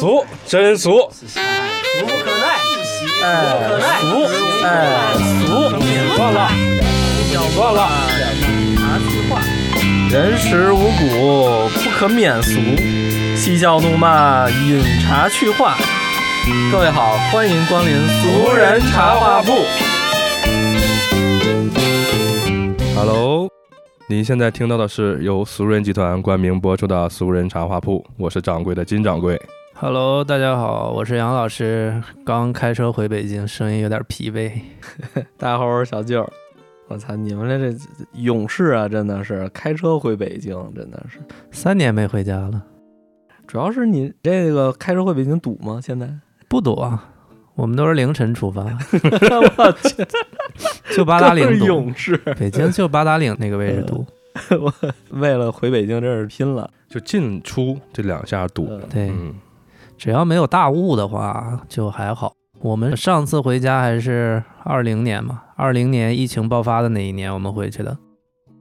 俗，真俗，俗不可耐，哎，不可耐，俗，哎，俗，算了，算了。茶词话，人食五谷，不可免俗。嬉笑怒骂，饮茶去话。各位好，欢迎光临俗人茶话铺。Hello，您现在听到的是由俗人集团冠名播出的《俗人茶话铺》，我是掌柜的金掌柜。Hello，大家好，我是杨老师，刚开车回北京，声音有点疲惫。大家好，我是小舅。我操，你们这这勇士啊，真的是开车回北京，真的是。三年没回家了，主要是你这个开车回北京堵吗？现在？不堵啊，我们都是凌晨出发，我去，就八达岭堵。勇士。北京就八达岭那个位置堵。我为了回北京，真是拼了。就进出这两下堵，嗯对，嗯，只要没有大雾的话，就还好。我们上次回家还是二零年嘛，二零年疫情爆发的那一年我们回去的。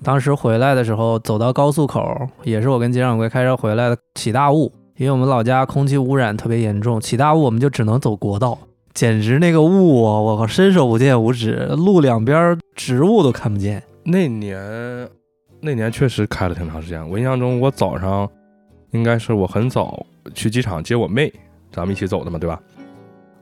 当时回来的时候，走到高速口，也是我跟金掌柜开车回来的，起大雾，因为我们老家空气污染特别严重，起大雾我们就只能走国道，简直那个雾啊，我靠，伸手不见五指，路两边植物都看不见。那年那年确实开了挺长时间。我印象中，我早上应该是我很早去机场接我妹，咱们一起走的嘛，对吧？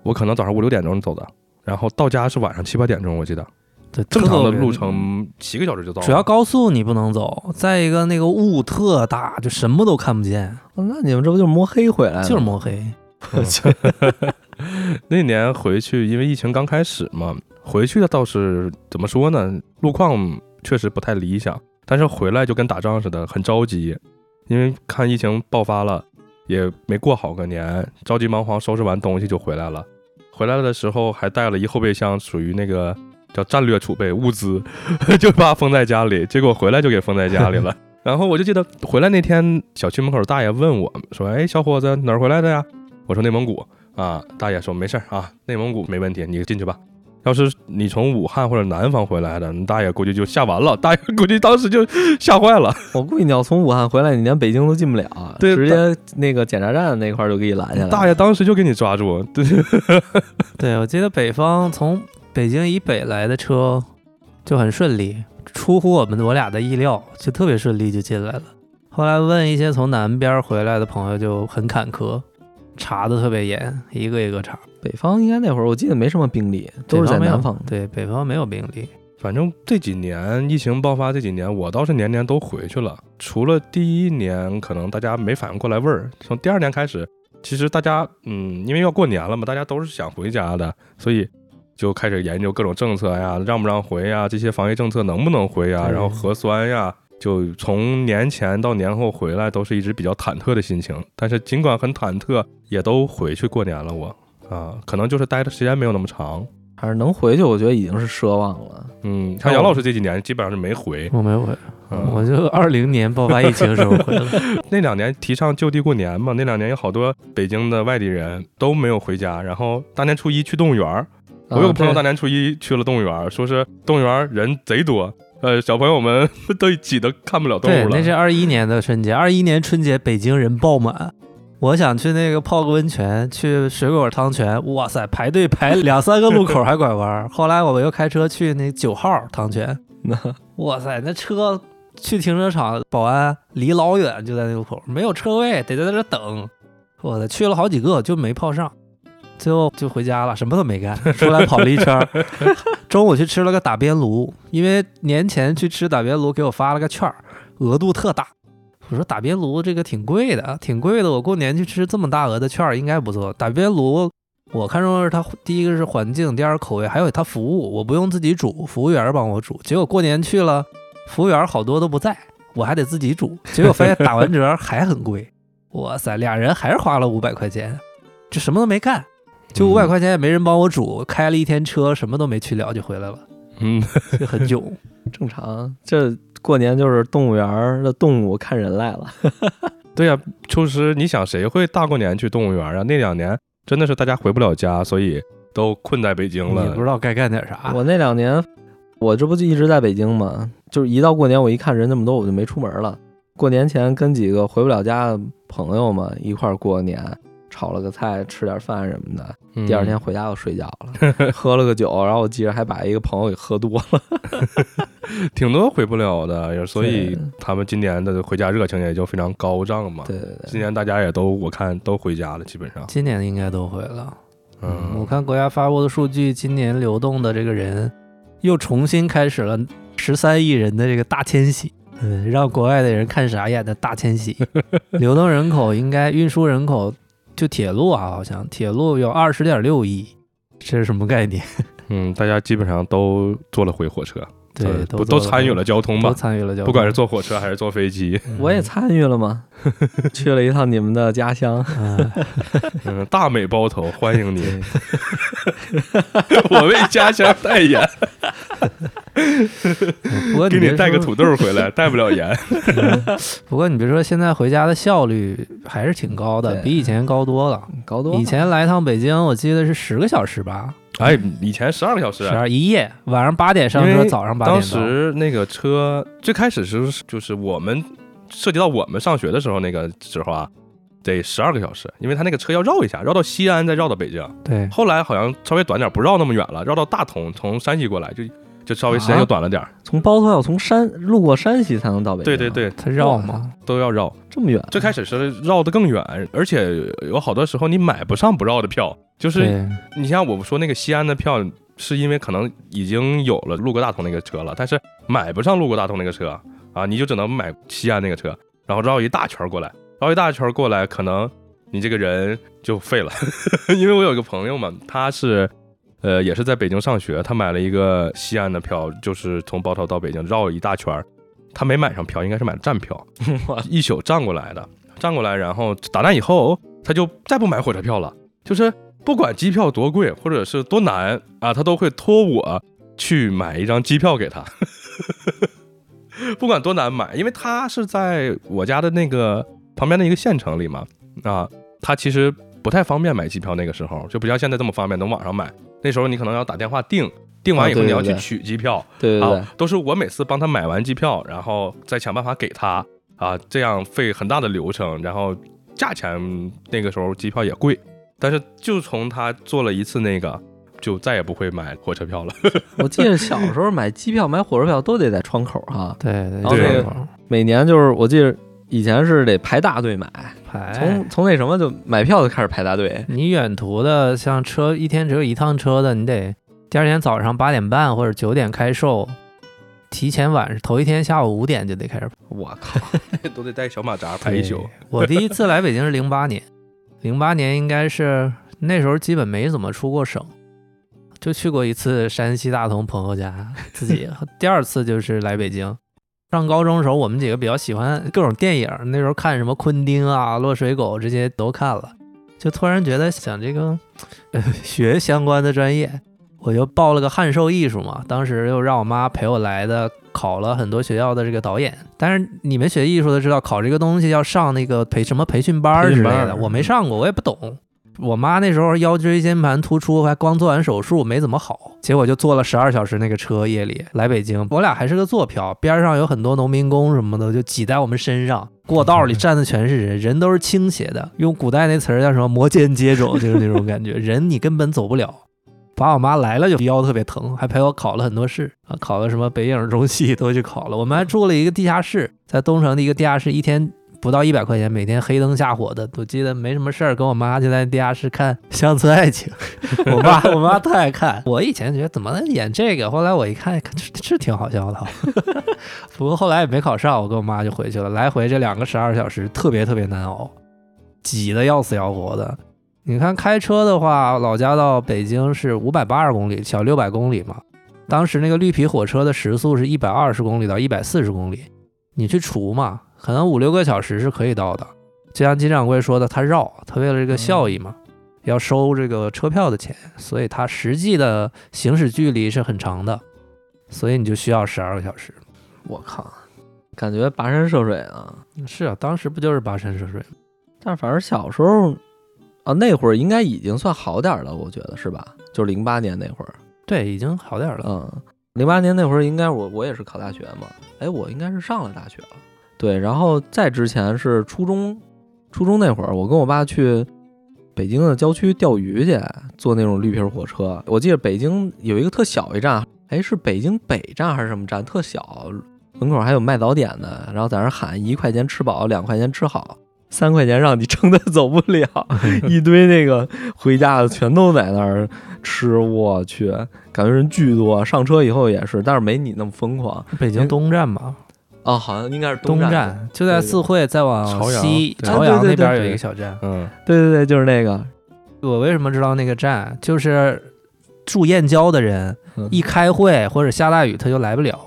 我可能早上五六点钟走的，然后到家是晚上七八点钟，我记得。对，正常的路程七个小时就到了。主要高速你不能走，再一个那个雾特大，就什么都看不见，哦那你们这不就是摸黑回来？就是摸黑。嗯 那年回去，因为疫情刚开始嘛，回去的倒是怎么说呢？路况确实不太理想，但是回来就跟打仗似的，很着急，因为看疫情爆发了，也没过好个年，着急忙慌收拾完东西就回来了。回来了的时候还带了一后备箱，属于那个叫战略储备物资，就怕封在家里，结果回来就给封在家里了。然后我就记得回来那天，小区门口大爷问我说：“哎，小伙子哪儿回来的呀？”我说内蒙古。啊，大爷说没事儿啊，内蒙古没问题，你进去吧。要是你从武汉或者南方回来的，你大爷估计就吓完了，大爷估计当时就吓坏了。我估计你要从武汉回来，你连北京都进不了，对直接那个检查站那块儿就给你拦下来。大爷当时就给你抓住，对，对，我记得北方从北京以北来的车就很顺利，出乎我们我俩的意料，就特别顺利就进来了。后来问一些从南边回来的朋友就很坎坷，查的特别严，一个一个查。北方应该那会儿我记得没什么病例，都是在南方。对，北方没有病例。反正这几年疫情爆发这几年，我倒是年年都回去了。除了第一年可能大家没反应过来味儿，从第二年开始，其实大家嗯，因为要过年了嘛，大家都是想回家的，所以就开始研究各种政策呀，让不让回呀，这些防疫政策能不能回呀，然后核酸呀。就从年前到年后回来，都是一直比较忐忑的心情。但是尽管很忐忑，也都回去过年了我。啊，可能就是待的时间没有那么长。还是能回去，我觉得已经是奢望了。嗯，像杨老师这几年基本上是没回。我没回，嗯我就二零年爆发疫情时候回了。那两年提倡就地过年嘛，那两年有好多北京的外地人都没有回家，然后大年初一去动物园儿。我有个朋友啊大年初一去了动物园儿，说是动物园儿人贼多，呃，小朋友们都挤得看不了动，物了。那是二一年的春节，二一年春节北京人爆满。我想去那个泡个温泉，去水果汤泉，哇塞，排队排两三个路口还拐弯儿。后来我又开车去那九号汤泉，哇塞，那车去停车场，保安离老远就在那路口，没有车位，得在那等。我的，去了好几个就没泡上，最后就回家了，什么都没干，出来跑了一圈儿。中午去吃了个打边炉，因为年前去吃打边炉给我发了个券儿，额度特大。我说打边炉这个挺贵的，挺贵的。我过年去吃这么大额的券儿应该不错。打边炉我看中的是它第一个是环境，第二口味，还有它服务，我不用自己煮，服务员帮我煮。结果过年去了，服务员好多都不在，我还得自己煮。结果发现打完折还很贵，哇塞，俩人还是花了五百块钱，这什么都没干，就五百块钱也没人帮我煮，开了一天车，什么都没去了就回来了，嗯，就很囧。正常，这过年就是动物园的动物看人来了。对呀、秋实，你想谁会大过年去动物园啊？那两年真的是大家回不了家，所以都困在北京也了。不知道该干点啥。我那两年，我这不就一直在北京吗？就是一到过年，我一看人那么多，我就没出门了。过年前跟几个回不了家的朋友嘛一块儿过年，炒了个菜，吃点饭什么的。嗯第二天回家就睡觉了，喝了个酒，然后我记着还把一个朋友给喝多了。挺多回不了的，所以他们今年的回家热情也就非常高涨嘛。对对对，今年大家也都我看都回家了，基本上。今年应该都回了。我嗯，看国家发布的数据，今年流动的这个人又重新开始了十三亿人的这个大迁徙，嗯，让国外的人看傻眼的大迁徙。流动人口应该运输人口，就铁路啊，好像铁路有二十点六亿，这是什么概念？嗯，大家基本上都坐了回火车，对呃，都不都参与了交通都吧？参与了交通，不管是坐火车还是坐飞机，嗯我也参与了嘛，去了一趟你们的家乡。嗯，嗯，大美包头，欢迎你，我为家乡代言，不过给你带个土豆回来，带不了盐。不过你别说，现在回家的效率还是挺高的，比以前高多了。高多了以前来一趟北京，我记得是十个小时吧，哎，以前十二个小时十，二一夜，晚上八点上车，早上八点当。时那个车最开始是就是我们涉及到我们上学的时候那个时候啊，得十二个小时，因为他那个车要绕一下，绕到西安再绕到北京。对，后来好像稍微短点，不绕那么远了，绕到大同，从山西过来就就稍微时间啊又短了点儿。从包头要从山路过山西才能到北京。对对，对，它绕嘛，都要绕。这么远。最开始是绕得更远，而且有好多时候你买不上不绕的票，就是，你像我说那个西安的票，是因为可能已经有了路过大同那个车了，但是买不上路过大同那个车啊，你就只能买西安那个车，然后绕一大圈过来，绕一大圈过来，可能你这个人就废了。因为我有一个朋友嘛，他是呃也是在北京上学，他买了一个西安的票，就是从包头到北京绕了一大圈儿，他没买上票，应该是买的站票，一宿站过来的，站过来，然后打那以后，他就再不买火车票了，就是不管机票多贵或者是多难啊，他都会托我去买一张机票给他，不管多难买，因为他是在我家的那个旁边的一个县城里嘛，啊，他其实不太方便买机票，那个时候就不像现在这么方便，能网上买，那时候你可能要打电话订。订完以后，你要去取机票，对对对。啊，，都是我每次帮他买完机票，然后再想办法给他啊，这样费很大的流程，然后价钱那个时候机票也贵，但是就从他做了一次那个，就再也不会买火车票了。我记得小时候买机票、买火车票都得在窗口哈，对对然后每年就是我记得以前是得排大队买，排从从那什么就买票就开始排大队。你远途的，像车一天只有一趟车的，你得第二天早上八点半或者九点开售，提前晚上头一天下午五点就得开始我靠，都得带小马扎排一宿。。我第一次来北京是零八年，零八年应该是那时候基本没怎么出过省，就去过一次山西大同朋友家自己。第二次就是来北京。上高中的时候，我们几个比较喜欢各种电影，那时候看什么昆汀啊、落水狗这些都看了，就突然觉得想这个、呃、学相关的专业，我就报了个汉授艺术嘛。当时又让我妈陪我来的，考了很多学校的这个导演。但是你们学艺术的知道，考这个东西要上那个培什么培训班之类的，我没上过，我也不懂。我妈那时候腰椎间盘突出，还刚做完手术，没怎么好，结果就坐了十二小时那个车，夜里来北京。我俩还是个坐票，边上有很多农民工什么的，就挤在我们身上。过道里站的全是人，人都是倾斜的，用古代那词儿叫什么“摩肩接踵”，就是那种感觉，人你根本走不了。把我妈来了就腰特别疼，还陪我考了很多试啊，考了什么北影中戏都去考了。我们还住了一个地下室，在东城的一个地下室，一天不到一百块钱，每天黑灯瞎火的。我记得没什么事儿，跟我妈就在地下室看《乡村爱情》。我爸我妈特爱看。我以前觉得怎么能演这个，后来我一看是是挺好笑的。不过后来也没考上，我跟我妈就回去了。来回这两个十二小时特别特别难熬，挤得要死要活的。你看开车的话，老家到北京是五百八十公里，小六百公里嘛。当时那个绿皮火车的时速是一百二十公里到一百四十公里，你去除嘛，可能五六个小时是可以到的。就像金掌柜说的，他绕，他为了这个效益嘛，要收这个车票的钱，所以他实际的行驶距离是很长的，所以你就需要十二个小时。我靠，感觉跋山涉水啊！是啊，当时不就是跋山涉水吗？但是反正小时候啊，那会儿应该已经算好点儿了，我觉得是吧？就是零八年那会儿，对，已经好点儿了。嗯，零八年那会儿应该我我也是考大学嘛，哎，我应该是上了大学了，对，然后再之前是初中，初中那会儿，我跟我爸去北京的郊区钓鱼去，坐那种绿皮火车。我记得北京有一个特小一站，哎，是北京北站还是什么站？特小，门口还有卖早点的，然后在那喊一块钱吃饱，两块钱吃好，三块钱让你 撑的走不了，一堆那个回家的全都在那儿吃。我去，感觉人巨多。上车以后也是，但是没你那么疯狂。北京东站吧？哦，好像应该是东站，就在四惠，再往西对朝阳对对那边有对一个小站。嗯，对对对，就是那个。我为什么知道那个站？就是住燕郊的人嗯一开会或者下大雨他就来不了。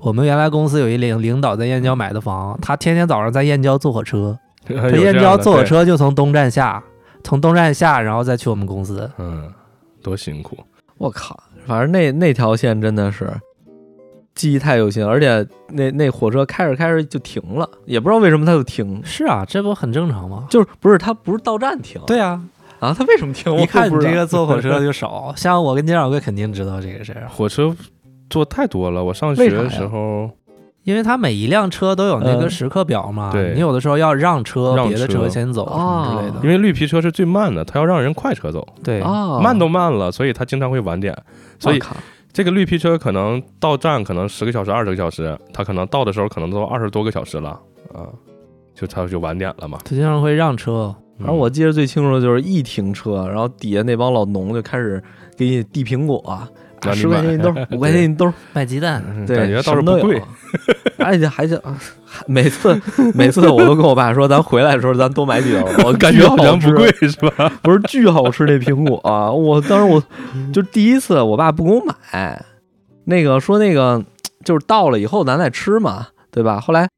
我们原来公司有一领领导在燕郊买的房，他天天早上在燕郊坐火车，他他燕郊坐火，车就从东站下，从东站下然后再去我们公司。嗯，多辛苦。我靠，反正那那条线真的是记忆太犹新，而且那那火车开着开着就停了，也不知道为什么它就停，是啊，这不很正常吗？就是不是它不是到站停，对啊，啊，它为什么停？一看你这个坐火车就少，像我跟金掌柜肯定知道这个事儿，火车坐太多了，我上学的时候，因为它每一辆车都有那个嗯时刻表嘛，对。你有的时候要让车，让别的车。车先走什么之类的。因为绿皮车是最慢的，它要让人快车走，对，啊，慢都慢了，所以它经常会晚点。所以这个绿皮车可能到站可能十个小时、二十个小时，它可能到的时候可能都二十多个小时了啊，就他就晚点了嘛。他经常会让车，嗯反正我记得最清楚的就是一停车，然后底下那帮老农就开始给你递苹果，啊十块钱一兜，五块钱一兜，卖鸡蛋，感觉倒什么都有是不贵。而且还是啊每次每次我都跟我爸说，咱回来的时候咱多买几个，我感觉好像不贵，是吧？不是巨好吃那苹果啊！我当时我就第一次，我爸不给我买，那个说那个就是到了以后咱再吃嘛，对吧？后来。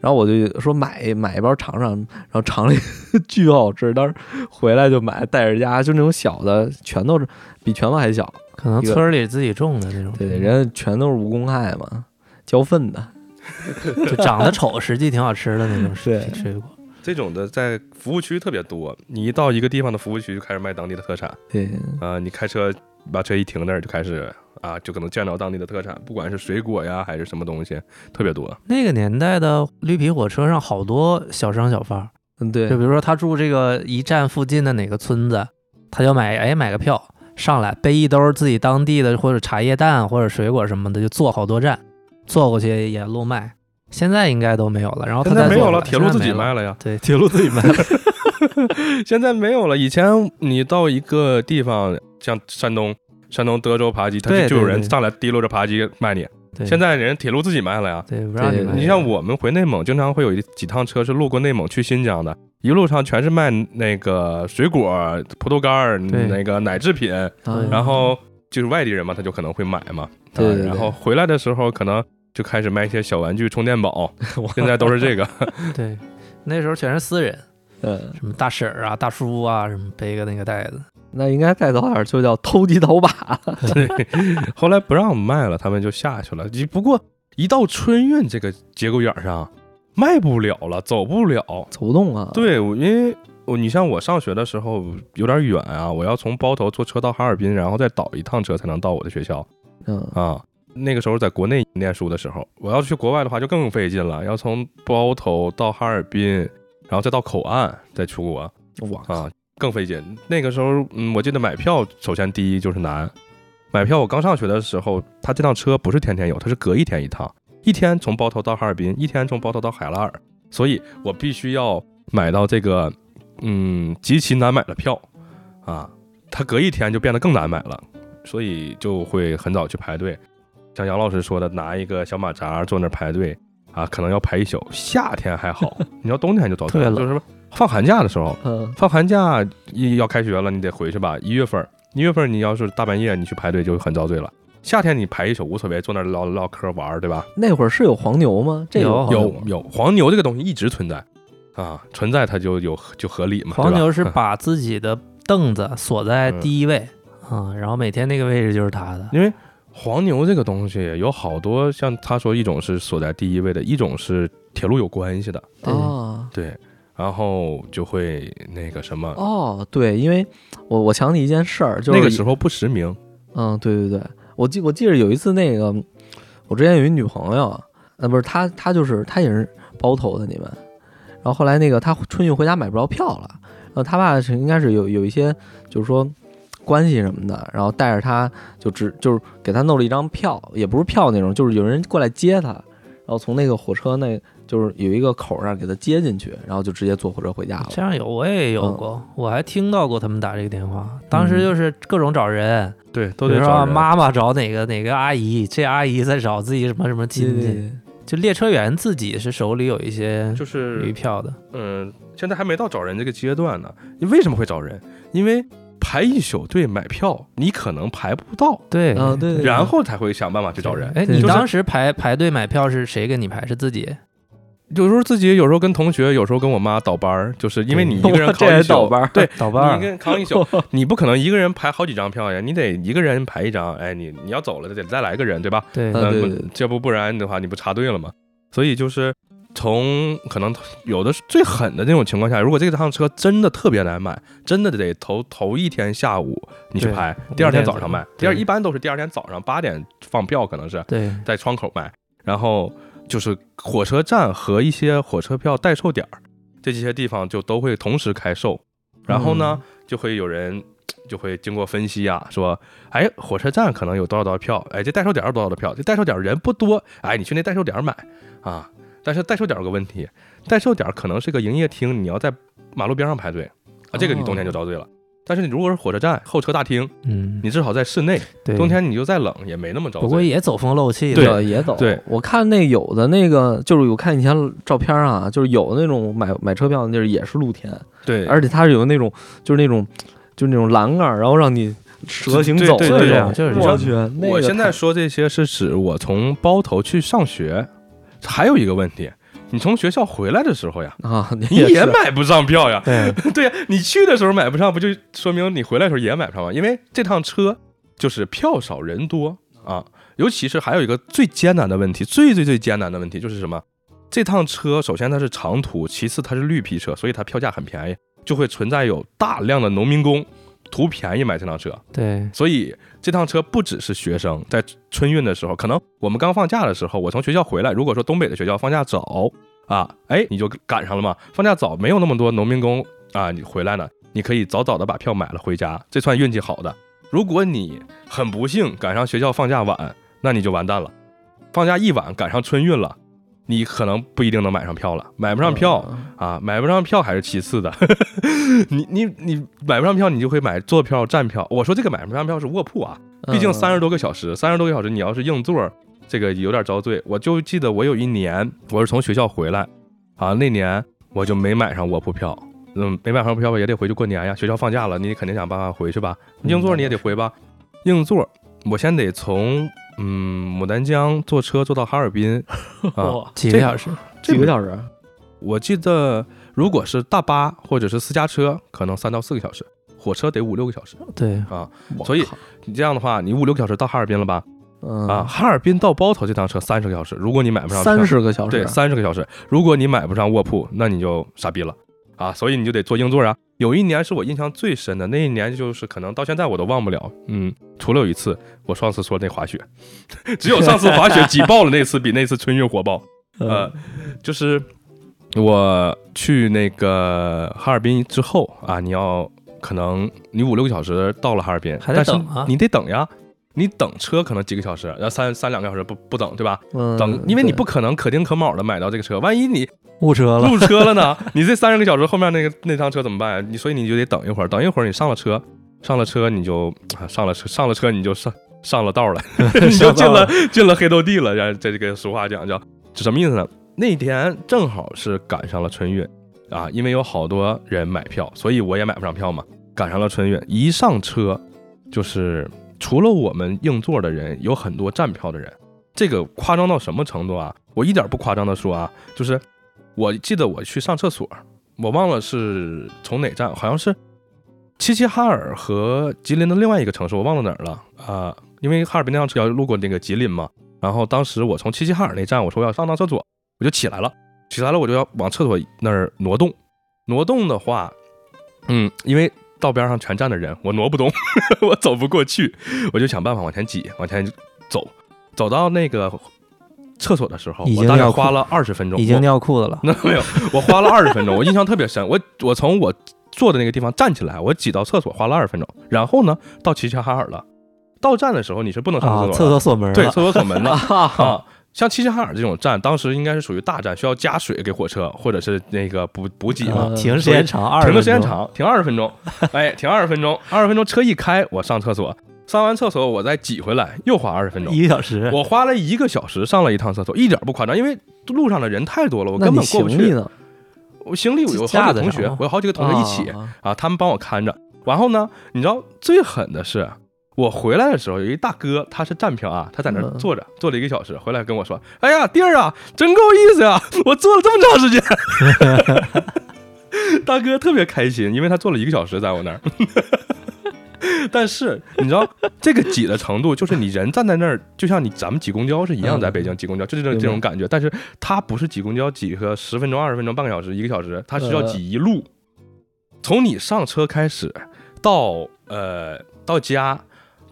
然后我就说买买一包尝尝，然后尝了一个巨好吃，当时回来就买带着家，就那种小的，拳头比拳头还小，可能村儿里自己种的那种，对对，人家全都是无公害嘛，浇粪的，就长得丑，实际挺好吃的那种 对水水果。这种的在服务区特别多，你一到一个地方的服务区就开始卖当地的特产对，啊、你开车把车一停那儿就开始啊，就可能见到当地的特产，不管是水果呀还是什么东西，特别多。那个年代的绿皮火车上好多小商小贩，嗯对就，比如说他住这个一站附近的哪个村子，他就买哎买个票上来，背一兜自己当地的或者茶叶蛋或者水果什么的，就坐好多站，坐过去也路卖。现在应该都没有了，然后他现在没有了，铁路自己。卖了呀。对，铁路自己卖了。现在没有了。以前你到一个地方，像山东、山东德州扒鸡，他就就有人上来提溜着扒鸡卖你。对，现在人铁路自己卖了呀。对不让你。你像我们回内蒙，经常会有一几趟车是路过内蒙去新疆的，一路上全是卖那个水果、葡萄干儿、那个奶制品，啊然后就是外地人嘛，他就可能会买嘛。对对对啊然后回来的时候可能就开始卖一些小玩具、充电宝，现在都是这个。对，那时候全是私人，嗯，什么大婶儿啊、大叔啊，什么背个那个袋子。那应该再早点就叫偷鸡倒把。对，后来不让我们卖了，他们就下去了。只不过一到春运这个节骨眼儿上，卖不了了，走不了。走不动啊。，对，我因为我你像我上学的时候有点远啊，我要从包头坐车到哈尔滨，然后再倒一趟车才能到我的学校嗯，啊。那个时候在国内念书的时候，我要去国外的话就更费劲了，要从包头到哈尔滨，然后再到口岸再出国哇，啊，更费劲。那个时候，嗯，我记得买票首先第一就是难。买票我刚上学的时候，他这趟车不是天天有，他是隔一天一趟，一天从包头到哈尔滨，一天从包头到海拉尔，所以我必须要买到这个嗯极其难买的票啊，它隔一天就变得更难买了，所以就会很早去排队。像杨老师说的，拿一个小马扎坐那儿排队啊，可能要排一宿。夏天还好，你要冬天就遭罪就是放寒假的时候，嗯，放寒假一要开学了，你得回去吧。一月份儿，一月份儿你要是大半夜你去排队就很遭罪了。夏天你排一宿无所谓，坐那儿唠唠嗑玩儿，对吧？那会儿是有黄牛吗？这有黄牛吗有有黄牛这个东西一直存在啊，存在它就有就合理嘛。黄牛是把自己的凳子锁在第一位啊，然后每天那个位置就是他的。因为黄牛这个东西有好多，像他说一种是锁在第一位的，一种是铁路有关系的，对啊。对，然后就会那个什么，哦，对，因为我我想起一件事儿，就是那个时候不实名，嗯，对对对，我记我记得有一次那个，我之前有一女朋友，呃，不是她，她就是她也是包头的你们，然后后来那个她春运回家买不着票了，然后她爸是应该是有有一些就是说关系什么的，然后带着她就只就是给她弄了一张票，也不是票那种，就是有人过来接她，后从那个火车那就是有一个口儿上给他接进去，然后就直接坐火车回家了。这样有我也有嗯过，我还听到过他们打这个电话，当时就是各种找人，对，都得找妈妈找哪个哪个阿姨，这阿姨在找自己什么什么亲戚，就列车员自己是手里有一些就是有一票的，嗯，现在还没到找人这个阶段呢。你为什么会找人？因为排一宿队买票，你可能排不到，对啊对对，然后才会想办法去找人。哎，你当时排排队买票是谁给你排？是自己？有时候自己，有时候跟同学，有时候跟我妈倒班儿，就是因为你 一个人扛一宿倒班儿对，你一倒班儿个人扛一宿，你不可能一个人排好几张票呀，你得一个人排一张。哎，你你要走了，得再来个人，对吧？对，嗯这不不然的话，你不插队了吗？所以就是从可能有的是最狠的那种情况下，如果这趟车真的特别难买，真的得头头一天下午你去对排，第二天早上卖。第二一般都是第二天早上八点放票，可能是在窗口卖，然后就是火车站和一些火车票代售点儿，这些地方就都会同时开售。然后呢，就会有人就会经过分析啊，说，哎，火车站可能有多少多少票，哎，这代售点有多少的票，这代售点人不多，哎，你去那代售点买啊。但是代售点有个问题，代售点可能是个营业厅，你要在马路边上排队啊，这个你冬天就遭罪了。但是你如果是火车站候车大厅，嗯，你至少在室内，对，冬天你就再冷也没那么遭罪。不过也走风漏气，对也也走。对我看那有的那个就是我看以前照片啊，就是有那种买买车票的地儿也是露天，对，而且它是有那种就是那种就是那种栏杆儿，然后让你蛇行走的那对对种。就是我去，那个我现在说这些是指我从包头去上学，还有一个问题，你从学校回来的时候呀，啊，你你也买不上票呀。对，对呀，你去的时候买不上，不就说明你回来的时候也买不上吗？因为这趟车就是票少人多啊，尤其是还有一个最艰难的问题，最最最艰难的问题就是什么？这趟车首先它是长途，其次它是绿皮车，所以它票价很便宜，就会存在有大量的农民工图便宜买这趟车。对，所以这趟车不只是学生，在春运的时候，可能我们刚放假的时候，我从学校回来，如果说东北的学校放假早啊，哎，你就赶上了嘛。放假早，没有那么多农民工啊，你回来呢，你可以早早的把票买了回家，这算运气好的。如果你很不幸赶上学校放假晚，那你就完蛋了。放假一晚赶上春运了，你可能不一定能买上票了，买不上票，嗯啊，买不上票还是其次的，你你你买不上票，你就会买坐票、站票。我说这个买不上票是卧铺啊，毕竟嗯三十多个小时，三十多个小时，你要是硬座，这个有点遭罪。我就记得我有一年，我是从学校回来，啊，那年我就没买上卧铺票，嗯，没买上票也得回去过年呀。学校放假了，你肯定想办法回去吧，硬座你也得回吧。硬座，我先得从嗯牡丹江坐车坐到哈尔滨。啊，几个小时，几个小时？我记得，如果是大巴或者是私家车，可能三到四个小时；火车得五六个小时。对，啊。所以你这样的话，你五六个小时到哈尔滨了吧？嗯。啊，哈尔滨到包头这趟车三十个小时，如果你买不上票三十个小时，对三十个小时，如果你买不上卧铺，那你就傻逼了啊！所以你就得坐硬座啊。有一年是我印象最深的，那一年就是可能到现在我都忘不了。嗯，除了有一次我上次说那滑雪，只有上次滑雪挤爆了那次比那次春运火爆。呃嗯，就是我去那个哈尔滨之后啊，你要可能你五六个小时到了哈尔滨，还得但是你得等呀。你等车可能几个小时，然后三三两个小时不不等，对吧？嗯等，因为你不可能可丁可卯的买到这个车，万一你误车了，误车了呢？你这三十个小时后面那个那趟车怎么办呀？你所以你就得等一会儿，等一会儿你上了车，上了车你就啊上了车上了车你就上上了道了，你就进了进了黑豆地了。然后这这个俗话讲叫是什么意思呢？那天正好是赶上了春运啊，因为有好多人买票，所以我也买不上票嘛。赶上了春运，一上车就是除了我们硬座的人，有很多站票的人。这个夸张到什么程度啊？我一点不夸张的说啊，就是我记得我去上厕所，我忘了是从哪站，好像是齐齐哈尔和吉林的另外一个城市，我忘了哪儿了啊、因为哈尔滨那趟车要路过那个吉林嘛，然后当时我从齐齐哈尔那站，我说我要上趟厕所，我就起来了，起来了我就要往厕所那儿挪动，挪动的话，嗯，因为道边上全站的人，我挪不动，我走不过去，我就想办法往前挤，往前走，走到那个厕所的时候，已我大概花了二十分钟，已经尿裤子了，那 没有，我花了二十分钟，我印象特别深。我我从我坐的那个地方站起来，我挤到厕所花了二十分钟，然后呢到齐齐哈尔了。到站的时候你是不能上啊，厕所的，厕所锁门对，厕所锁门了。像齐齐哈尔这种站，当时应该是属于大站，需要加水给火车，或者是那个补补给嘛。呃停时间长，停的时间，长，停二十分钟，哎，停二十分钟，二十分钟车一开，我上厕所，上完厕所我再挤回来，又花二十分钟。一个小时。我花了一个小时上了一趟厕所，一点不夸张，因为路上的人太多了，我根本过不去。行？我行李我有好几个同学我有好几个同学一起啊啊，他们帮我看着。然后呢，你知道最狠的是，我回来的时候有一大哥，他是站票啊，他在那儿嗯坐着，坐了一个小时，回来跟我说：“哎呀，弟儿啊，真够意思呀，我坐了这么长时间。”大哥特别开心，因为他坐了一个小时在我那儿。但是你知道这个挤的程度，就是你人站在那儿，就像你咱们挤公交是一样，嗯在北京挤公交就是这这种感觉。但是他不是挤公交挤个十分钟、二十分钟、半个小时、一个小时，他是要呃挤一路，从你上车开始到呃到家，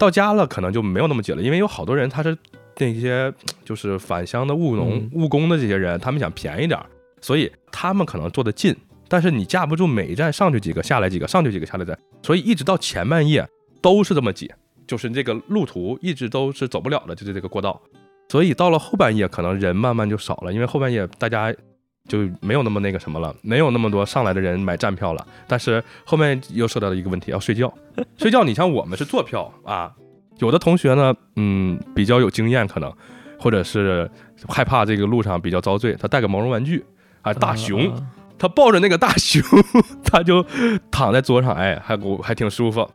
到家了可能就没有那么挤了，因为有好多人他是那些就是返乡的务农、嗯务工的这些人，他们想便宜点儿，所以他们可能坐得近，但是你架不住每一站上去几个，下来几个，上去几个，下来几个，所以一直到前半夜都是这么挤，就是这个路途一直都是走不了的，就是这个过道。所以到了后半夜，可能人慢慢就少了，因为后半夜大家就没有那么那个什么了，没有那么多上来的人买站票了。但是后面又说到了一个问题，要睡觉。睡觉，你像我们是坐票啊，有的同学呢，嗯，比较有经验，可能或者是害怕这个路上比较遭罪，他带个毛绒玩具啊，大熊，啊他抱着那个大熊，他就躺在桌上，哎，还我还挺舒服。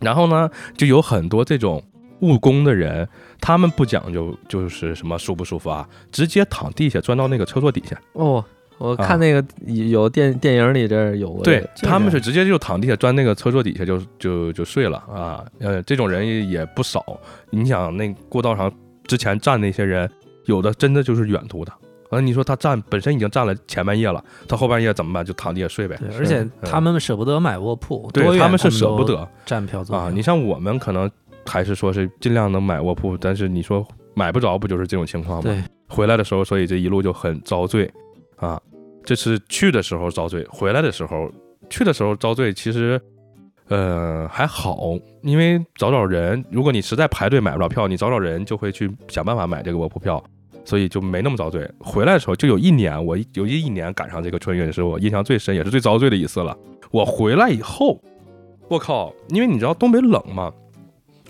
然后呢，就有很多这种务工的人，他们不讲究就是什么舒不舒服啊，直接躺地下钻到那个车座底下。哦，我啊看那个有电电影里这有过这对，他们是直接就躺地下钻那个车座底下就就就睡了啊。呃，这种人也也不少。你想那过道上之前站那些人，有的真的就是远途的。啊，你说他站本身已经站了前半夜了，他后半夜怎么办？就躺地下睡呗。对，而且嗯他们舍不得买卧铺，对他们是舍不得站票坐啊。你像我们可能还是说是尽量能买卧铺，但是你说买不着，不就是这种情况吗？对，回来的时候，所以这一路就很遭罪啊。这是去的时候遭罪，回来的时候，去的时候遭罪，其实呃还好，因为找找人，如果你实在排队买不着票，你找找人就会去想办法买这个卧铺票，所以就没那么遭罪。回来的时候就有一年，我有一一年赶上这个春运，是我印象最深，也是最遭罪的一次了。我回来以后，我靠，因为你知道东北冷嘛，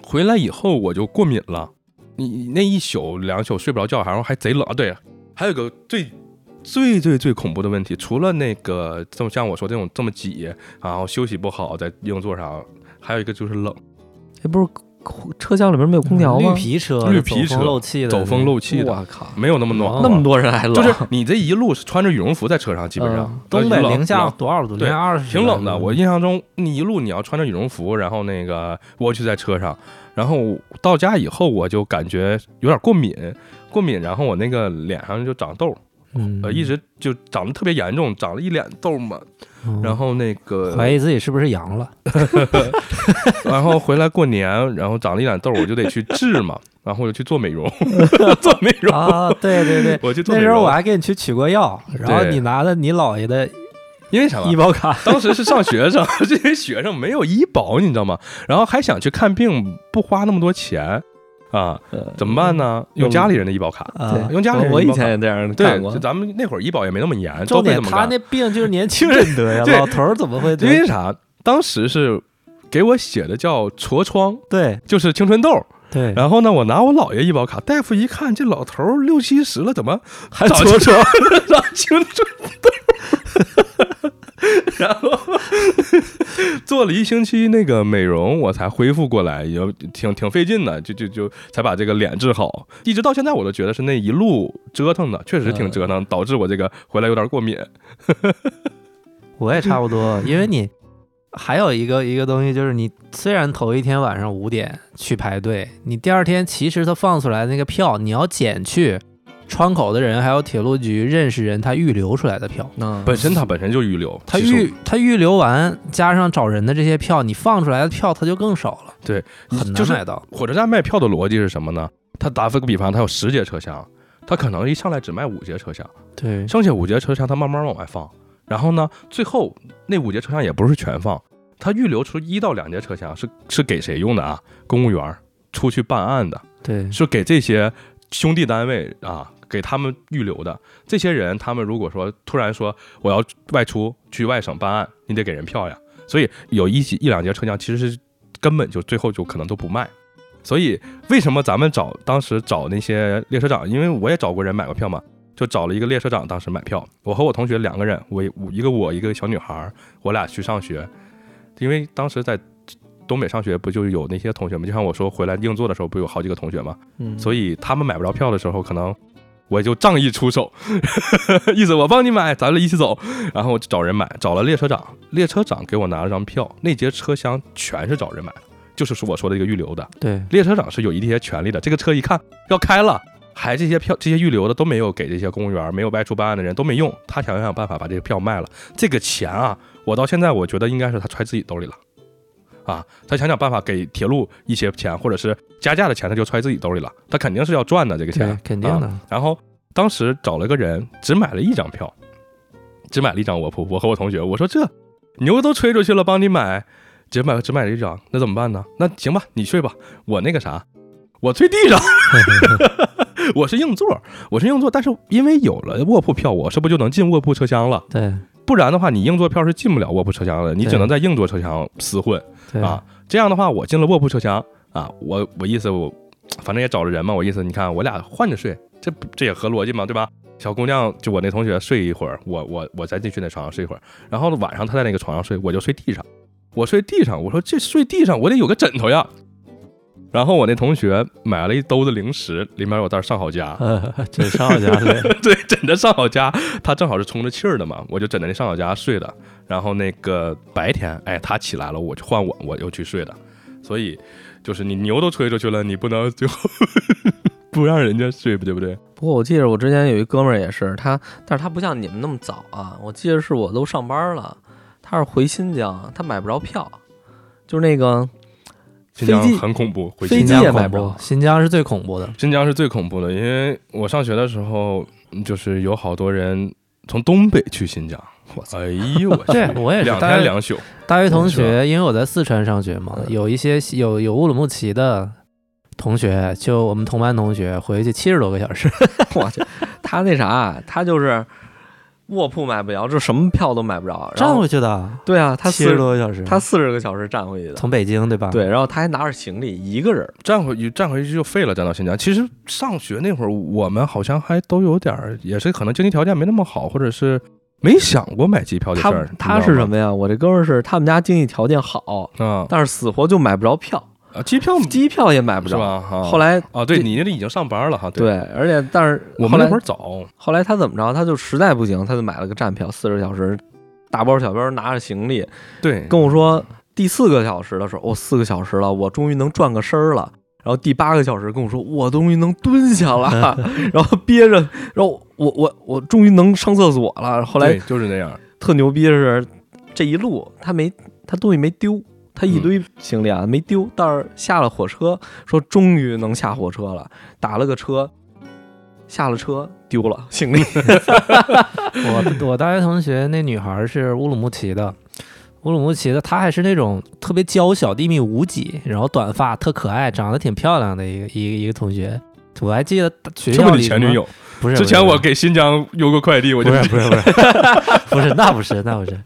回来以后我就过敏了。你那一宿两宿睡不着觉，然后还贼冷。对，还有个最最最最恐怖的问题，除了那个这么像我说这种这么挤，然后休息不好在硬座上，还有一个就是冷，这不是车厢里面没有空调吗？绿皮车，绿皮车走风漏气的，走风漏气的，我靠，没有那么暖和，那么多人还冷，就是你这一路是穿着羽绒服在车上，基本上嗯东北零下多少度？零下二十，挺冷的。我印象中，你一路你要穿着羽绒服，然后那个蜗居在车上，然后到家以后我就感觉有点过敏，过敏，然后我那个脸上就长痘，嗯呃，一直就长得特别严重，长了一脸痘嘛。嗯然后那个，怀疑自己是不是阳了，然后回来过年，然后长了一点痘，我就得去治嘛，然后我就去做美容，做美容，啊，对对对。我。那时候我还给你去取过药，然后你拿的你姥爷的因为啥嘛医？保卡，当时是上学生，这些学生没有医保，你知道吗？然后还想去看病，不花那么多钱啊，呃怎么办呢？用家里人的医保卡，啊对，用家里人我以医保卡前也这样对干，过就，咱们那会儿医保也没那么严，都重点会这么干。他那病就是年轻人得呀，老头儿怎么会因？为啥？当时是给我写的叫痤疮，对就是青春痘。对，然后呢，我拿我姥爷医保卡，大夫一看，这老头儿六七十了，怎么还痤疮？长青春痘？然后 做了一星期那个美容，我才恢复过来，也挺挺费劲的，就就就才把这个脸治好。一直到现在，我都觉得是那一路折腾的，确实挺折腾，导致我这个回来有点过敏。我也差不多，因为你还有一个一个东西，就是你虽然头一天晚上五点去排队，你第二天其实他放出来那个票，你要减去窗口的人还有铁路局认识人他预留出来的票。嗯，本身他本身就预留，他预他预留完，加上找人的这些票，你放出来的票他就更少了，对，很就是难买到。火车站卖票的逻辑是什么呢？他打个比方，他有十节车厢，他可能一上来只卖五节车厢，对，剩下五节车厢他慢慢往外放，然后呢，最后那五节车厢也不是全放，他预留出一到两节车厢是是给谁用的啊？公务员儿出去办案的，对，是给这些兄弟单位啊，给他们预留的。这些人，他们如果说突然说我要外出去外省办案，你得给人票呀。所以有一几一两节车厢其实是根本就最后就可能都不卖。所以为什么咱们找当时找那些列车长？因为我也找过人买过票嘛，就找了一个列车长当时买票。我和我同学两个人，我一个我一个小女孩，我俩去上学。因为当时在东北上学，不就有那些同学们？就像我说回来硬座的时候，不有好几个同学嘛。嗯，所以他们买不着票的时候，可能我就仗义出手，意思我帮你买，咱俩一起走。然后我就找人买，找了列车长，列车长给我拿了张票，那节车厢全是找人买的，就是说我说的一个预留的。对，列车长是有一些权利的，这个车一看要开了，还这些票这些预留的都没有给这些公务员，没有外出办案的人都没用，他想想办法把这个票卖了，这个钱啊，我到现在我觉得应该是他揣自己兜里了。啊，他想想办法给铁路一些钱，或者是加价的钱，他就揣自己兜里了。他肯定是要赚的这个钱，，肯定的。啊然后当时找了个人，只买了一张票，只买了一张卧铺。我和我同学，我说这牛都吹出去了，帮你买，只买只买了一张，那怎么办呢？那行吧，你睡吧，我那个啥，我睡地上，我是硬座，我是硬座，但是因为有了卧铺票，我是不是就能进卧铺车厢了？对不然的话，你硬座票是进不了卧铺车厢的，你只能在硬座车厢厮混。啊，这样的话，我进了卧铺车厢啊，我我意思我反正也找了人嘛，我意思你看我俩换着睡，这这也合逻辑嘛，对吧？小姑娘就我那同学睡一会儿，我我我再进去那床上睡一会儿，然后晚上她在那个床上睡，我就睡地上，我睡地上，我说这睡地上我得有个枕头呀。然后我那同学买了一兜子零食，里面有袋上好佳，呃，这上好佳对，对，枕着上好佳，他正好是充着气儿的嘛，我就枕着那上好佳睡的。然后那个白天，哎，他起来了，我就换我，我又去睡的。所以就是你牛都吹出去了，你不能最后 不让人家睡，对不对？不过我记得我之前有一哥们儿也是他，但是他不像你们那么早啊。我记得是我都上班了，他是回新疆，他买不着票，就是那个新疆很恐怖，回飞新疆机也买不着，恐怖新疆是最恐怖的。新疆是最恐怖的，因为我上学的时候，嗯就是有好多人从东北去新疆，我操哎呦我 去，对我也是两天两宿，大学同学，因为我在四川上学嘛，嗯有一些有有乌鲁木齐的同学，就我们同班同学回去七十多个小时。我去，他那啥，他就是卧铺买不着，就什么票都买不着。然站后回去的，对啊，他七十多个小时，他四十个小时站回去的。从北京对吧？，对，然后他还拿着行李一个人。站回去站回去就废了，站到新疆。其实上学那会儿，我们好像还都有点儿，也是可能经济条件没那么好，或者是没想过买机票的事他儿。他是什么呀？我这哥们儿是他们家经济条件好，么啊但是死活就买不着票，啊？机票机票也买不着。是吧？啊后来啊，对你那里已经上班了哈。对，而且但是我们那会儿早，后来他怎么着？他就实在不行，他就买了个站票，四十小时，大包小包拿着行李，对，跟我说第四个小时的时候，哦，四个小时了，我终于能转个身儿了。然后第八个小时跟我说，我终于能蹲下了，然后憋着，然后我我我终于能上厕所了。后来就是那样。特牛逼的是，这一路他没他东西没丢，他一嗯堆行李啊没丢，但是下了火车，说终于能下火车了，打了个车，下了车丢了行李。我我大学同学那女孩是乌鲁木齐的，乌鲁木齐的，她还是那种特别娇小的，一米五几，然后短发，特可爱，长得挺漂亮的一个一个一个同学。我还记得学校里什么你前女友？不是，之前我给新疆邮过快递，我就不是不是不是 不是，那不是那不是，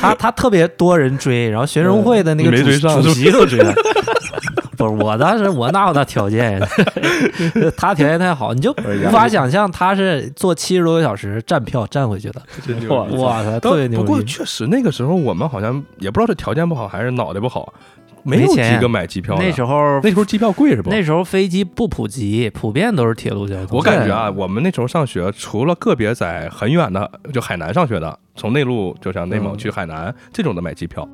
他他特别多人追，然后学生会的那个主你没追上主席都追了。不是我当时我哪有那条件呀？他条件太好，你就无法想象他是坐七十多个小时站票站回去的。哇塞，但特别牛不过！确实那个时候我们好像也不知道是条件不好还是脑袋不好，没有几个买机票的。那时候那时候机票贵是不？那时候飞机不普及，普遍都是铁路交通。我感觉啊，我们那时候上学，除了个别在很远的，就海南上学的，从内陆就像内蒙嗯去海南、这种的买机票。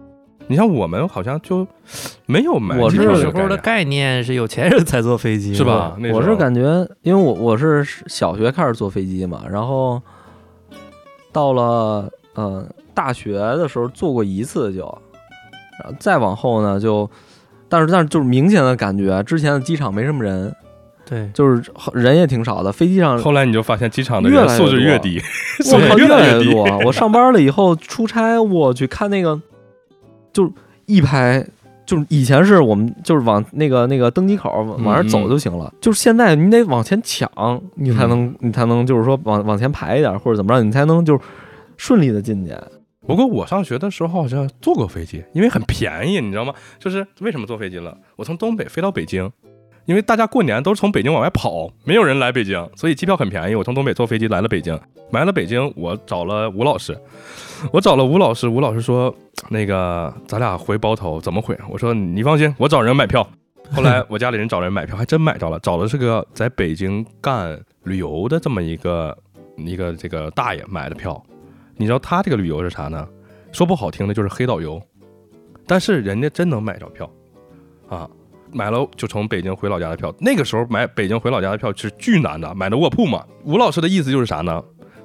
你像我们好像就没有买我是那票这个时候的概念是有钱人才坐飞机，是吧？我是感觉，因为我我是小学开始坐飞机嘛，然后到了呃大学的时候坐过一次就，然后再往后呢就，但是但是就是明显的感觉之前的机场没什么人，对，就是人也挺少的。飞机上后来你就发现机场的越来越人素质越多低，我素质靠，越来越多。我上班了以后出差，我去看那个，就是一排，就是以前是我们就是往那个那个登机口往往上走就行了，就是现在你得往前抢，你才能、你才能就是说往往前排一点，或者怎么着，你才能就是顺利的进去。不过我上学的时候好像坐过飞机，因为很便宜，你知道吗？就是为什么坐飞机了？我从东北飞到北京，因为大家过年都是从北京往外跑，没有人来北京，所以机票很便宜。我从东北坐飞机来了北京，来了北京，我找了吴老师，我找了吴老师，吴老师说那个咱俩回包头怎么回？我说你放心，我找人买票。后来我家里人找人买票，还真买着了，找的是个在北京干旅游的这么一个一个这个大爷买的票。你知道他这个旅游是啥呢？说不好听的就是黑导游，但是人家真能买着票啊！买了就从北京回老家的票。那个时候买北京回老家的票是巨难的，买的卧铺嘛。吴老师的意思就是啥呢？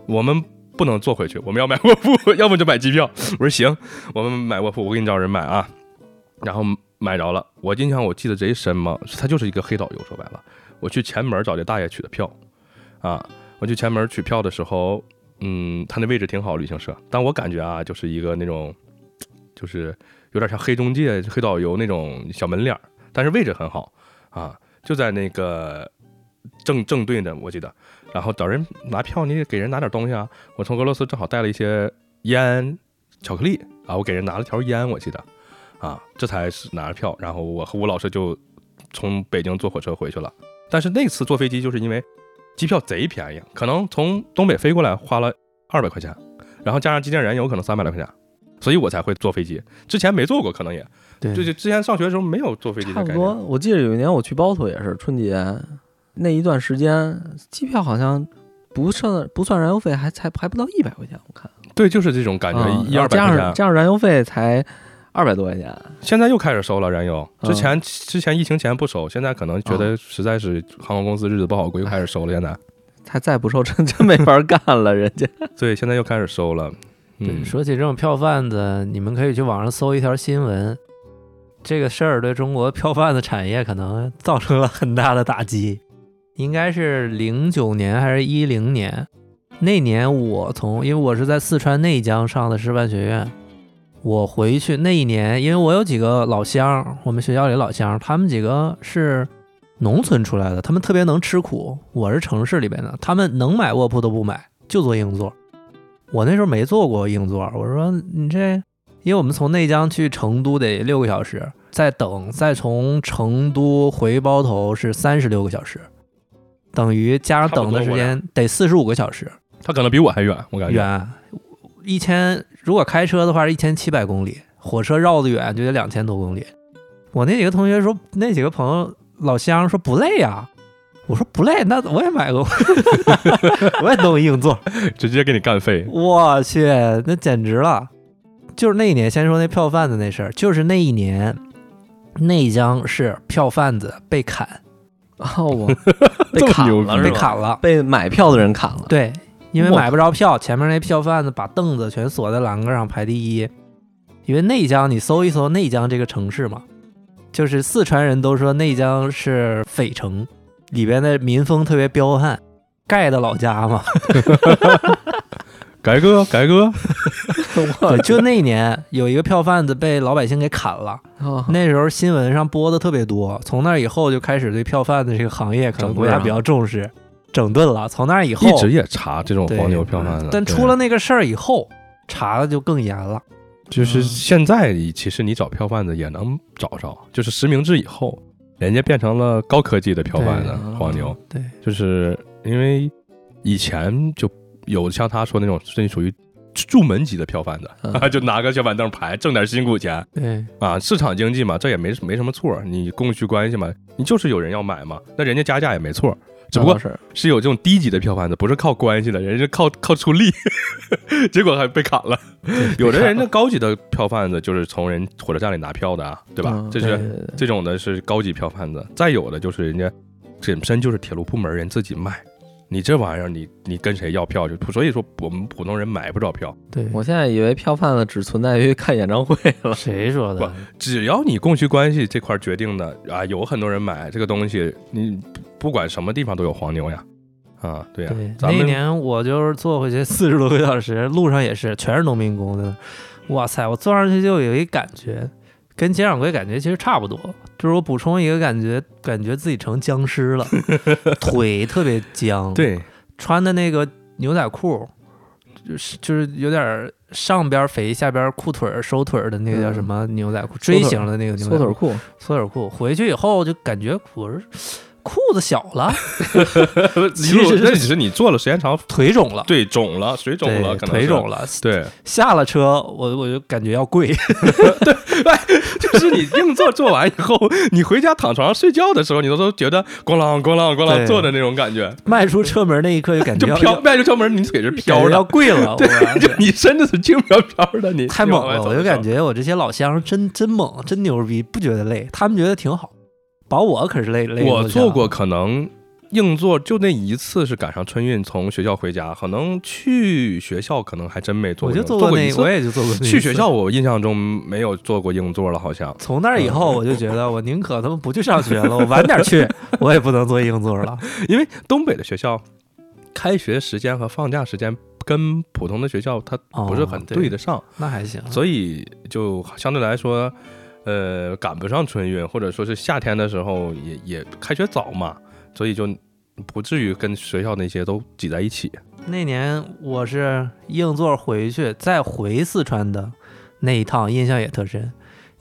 我们不能坐回去，我们要买卧铺，要么就买机票。我说行，我们买卧铺，我给你找人买啊。然后买着了，我印象我记得贼深嘛，他就是一个黑导游。说白了，我去前门找这大爷取的票啊。我去前门取票的时候。嗯，他那位置挺好，旅行社，但我感觉啊，就是一个那种，就是有点像黑中介、黑导游那种小门脸儿，但是位置很好啊，就在那个正 正对的，我记得。然后找人拿票，你得给人拿点东西啊。我从俄罗斯正好带了一些烟、巧克力啊，我给人拿了条烟，我记得啊，这才是拿着票。然后我和吴老师就从北京坐火车回去了。但是那次坐飞机，就是因为。机票贼便宜，可能从东北飞过来花了二百块钱，然后加上机电燃油可能三百来块钱，所以我才会坐飞机。之前没坐过，可能也对，就就之前上学的时候没有坐飞机。差不多，我记得有一年我去包头也是春节那一段时间，机票好像不算不算燃油费，还才还不到一百块钱。我看，对，就是这种感觉，一二百加上加上燃油费才二百多块钱。现在又开始收了燃油，之前之前疫情前不收，现在可能觉得实在是航空公司日子不好过，又开始收了。现在 他再不收，真真没法干了。人家 对，现在又开始收了。对，说起这种票贩子，你们可以去网上搜一条新闻，这个事儿对中国票贩子产业可能造成了很大的打击。应该是零九年还是一零年？那年我从，因为我是在四川内江上的师范学院。我回去那一年，因为我有几个老乡，我们学校里老乡，他们几个是农村出来的，他们特别能吃苦。我是城市里边的，他们能买卧铺都不买，就坐硬座。我那时候没坐过硬座，我说你这，因为我们从内江去成都得六个小时，再等再从成都回包头是三十六个小时，等于加上等的时间得四十五个小时。他可能比我还远，我感觉远。一千，如果开车的话是一千七百公里，火车绕得远就得两千多公里。我那几个同学说，那几个朋友老乡说不累呀。我说不累，那我也买个，我也弄硬座，直接给你干废。我去，那简直了！就是那一年，先说那票贩子那事儿，就是那一年，内江市票贩子被砍，哦，我 被砍了，被砍了，被买票的人砍了，对。因为买不着票，前面那票贩子把凳子全锁在栏杆上排第一。因为内江，你搜一搜内江这个城市嘛，就是四川人都说内江是匪城，里边的民风特别彪悍，盖的老家嘛。改 革改革，就那一年有一个票贩子被老百姓给砍了，那时候新闻上播的特别多。从那以后就开始对票贩子这个行业可能国家比较重视。整顿了，从那以后一直也查这种黄牛票贩子，但出了那个事儿以后，查的就更严了。就是现在，其实你找票贩子也能找着，就是实名制以后，人家变成了高科技的票贩子黄牛。对，就是因为以前就有像他说那种，这属于入门级的票贩子，就拿个小板凳排，挣点辛苦钱。对啊，市场经济嘛，这也没没什么错，你供需关系嘛，你就是有人要买嘛，那人家加价也没错。只不过是是有这种低级的票贩子，不是靠关系的，人家靠靠出力，结果还被砍了。有的人家高级的票贩子就是从人火车站里拿票的啊，对吧？这是这种的是高级票贩子。再有的就是人家本身就是铁路部门人自己卖，你这玩意儿你你跟谁要票就？所以说我们普通人买不着票。对我现在以为票贩子只存在于看演唱会了。谁说的？只要你供需关系这块决定的啊，有很多人买这个东西，你。不管什么地方都有黄牛呀。啊，对呀、对，那咱们年我就是坐回去 四十多个小时，路上也是全是农民工的。哇塞，我坐上去就有一感觉，跟接掌柜感觉其实差不多。就是我补充一个感觉，感觉自己成僵尸了，腿特别僵。，对穿的那个牛仔裤，就是就是有点儿上边肥下边裤腿儿收腿儿的那个叫什么牛仔裤，锥形的那个牛仔裤，缩腿裤，缩腿裤。回去以后就感觉我是裤子小了，其实实是那只是你坐了时间长，腿肿了。对肿了，水肿了，可能腿肿了，对，下了车，我我就感觉要跪，对就是你硬座坐完以后，你回家躺床上睡觉的时候，你都都觉得咣啷咣啷咣啷对。坐的那种感觉，迈出车门那一刻就感觉就飘迈出车门，你腿是飘要的，跪了，对，就你身子是轻飘飘的，你太猛了，我就感觉觉我这些老乡真真猛，真牛逼，不觉得累，他们觉得挺好，把我可是累累。我做过，，可能。硬座就那一次是赶上春运从学校回家，可能去学校可能还真没坐过，我就做那，过一次我也就做过去学校，。我印象中没有坐过硬座了，好像。从那以后，我就觉得我宁可他们不去上学了，我晚点去，我也不能坐硬座了。因为东北的学校开学时间和放假时间跟普通的学校它不是很对得上，那还行，所以就相对来说，呃，赶不上春运，或者说是夏天的时候也也开学早嘛，所以就不至于跟学校那些都挤在一起。那年我是硬座回去，再回四川的那一趟，印象也特深，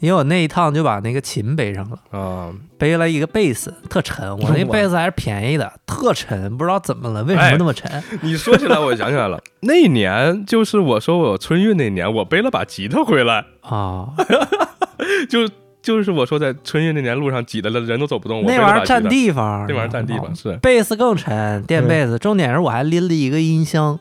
因为我那一趟就把那个琴背上了。啊、背了一个贝斯，特沉。我那贝斯还是便宜的，特沉，不知道怎么了，为什么那么沉？你说起来，我想起来了，那年就是我说我春运那年，我背了把吉他回来，啊，就就是我说在春运那年路上挤的了人都走不动，那玩意儿占地方，那玩意儿占地啊方是。贝斯更沉，垫贝斯。重点是我还拎了一个音箱，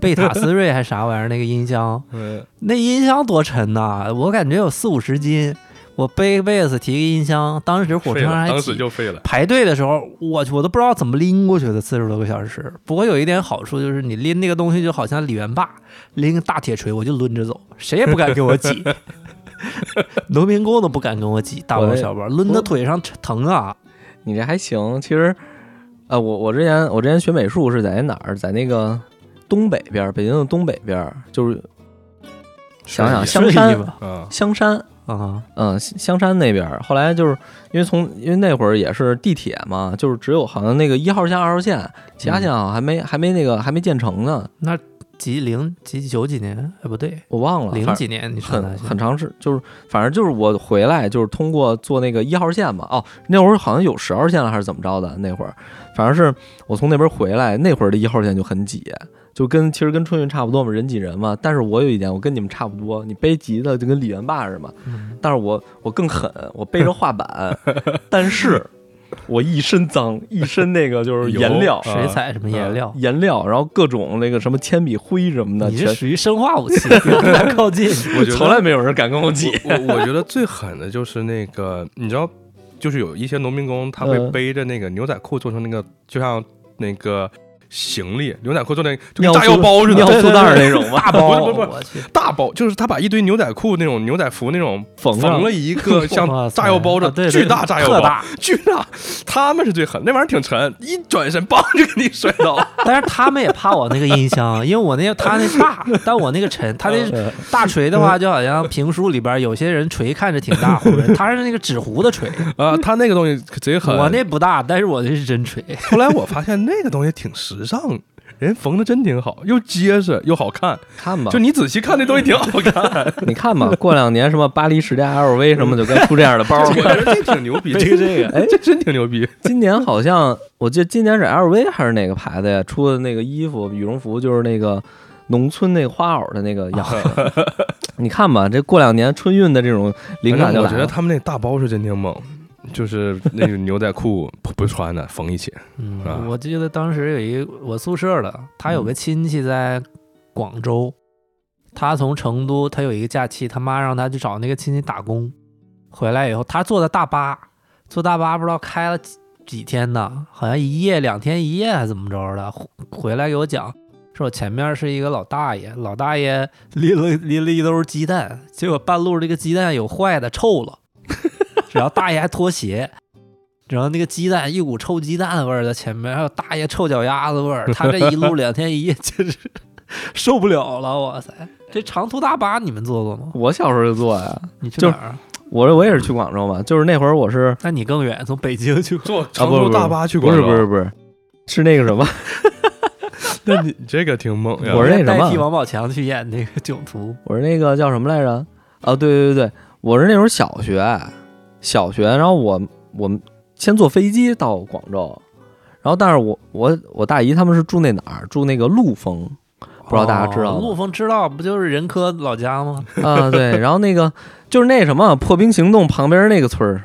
贝塔斯瑞还啥玩意儿那个音箱，嗯，那音箱多沉呐！我感觉有四五十斤。我背个贝斯，提个音箱，当时火车上还挤时就废了。排队的时候，我去，我都不知道怎么拎过去的，四十多个小时。不过有一点好处就是，你拎那个东西就好像李元霸拎个大铁锤，我就抡着走，谁也不敢给我挤，农民工都不敢跟我挤，大包小包，抡到腿上疼啊！你这还行。其实，呃，我我之前我之前学美术是在哪儿？在那个东北边儿，北京的东北边儿，就是想想香山，香山，啊，嗯，香山那边儿。后来就是因为从因为那会儿也是地铁嘛，就是只有好像那个一号线、二号线，其他线好像还没还没那个还没建成呢，那几零几九几年？哎，不对，我忘了，零几年你很很长时，就是反正就是我回来就是通过坐那个一号线嘛，哦，那会儿好像有十号线了还是怎么着的？那会儿反正是我从那边回来，那会儿的一号线就很挤，就跟其实跟春运差不多嘛，人挤人嘛。但是我有一点，我跟你们差不多，你背吉他就跟李元霸似的，嗯但是我我更狠，我背着画板，但是我一身脏，一身那个就是颜料。啊水彩什么颜料？颜料，然后各种那个什么铅笔灰什么的，全你是属于生化武器，靠近。我觉得从来没有人敢跟我挤。我觉得最狠的就是那个，你知道，就是有一些农民工他会嗯背着那个牛仔裤做成那个，就像那个行李，牛仔裤做那就尿跟炸药包似的，尿素袋儿那种吧，大包，不不不大包，就是他把一堆牛仔裤那种牛仔服那种缝缝了一个像炸药包的巨大炸药包，特大。巨大，他们是最狠，那玩意儿挺沉，一转身梆就给你摔倒。但是他们也怕我那个音箱，因为我那个他那大，但我那个沉。他那呃大锤的话，就好像评书里边有些人锤看着挺大，他是那个纸糊的锤，啊，他那个东西贼狠。我那不大，但是我那是真锤。后来我发现那个东西挺时尚，人缝的真挺好，又结实又好看。看吧就，你仔细看，那东西挺好看。你看吧，过两年什么巴黎世家 LV 什么就该出这样的包我觉了。得 这挺牛逼，这个这个哎，这真挺牛逼。今年好像我记得今年是 LV 还是哪个牌子呀出的那个衣服羽绒服，就是那个农村那个花袄的那个样子。你看吧，这过两年春运的这种灵感就来了。我觉得他们那大包是真挺猛，就是那个牛仔裤不不穿的缝一起。嗯啊，我记得当时有一我宿舍的，他有个亲戚在广州，他从成都，他有一个假期，他妈让他去找那个亲戚打工，回来以后他坐的大巴，坐大巴不知道开了几几天呢，好像一夜两天一夜还是怎么着的，回回来给我讲。说我前面是一个老大爷，老大爷拎了拎了一兜鸡蛋，结果半路这个鸡蛋有坏的，臭了，然后大爷还脱鞋，然后那个鸡蛋一股臭鸡蛋味儿在前面，还有大爷臭脚丫子味儿，他这一路两天一夜真是受不了了，哇塞！这长途大巴你们坐过吗？我小时候就坐呀，你去哪儿啊？我我也是去广州嘛，就是那会儿我是那你更远，从北京去。坐长途大巴去广州，不是不是不是是那个什么，那你这个挺猛呀！我是那什么代替王宝强去演那个囧途，我是那个叫什么来着？啊，对对对对，我是那时候小学，小学，然后我我们先坐飞机到广州，然后但是我我我大姨他们是住那哪儿？住那个陆丰，不知道大家知道陆丰知道，不就是任科老家吗？啊，对，然后那个就是那什么破冰行动旁边那个村儿，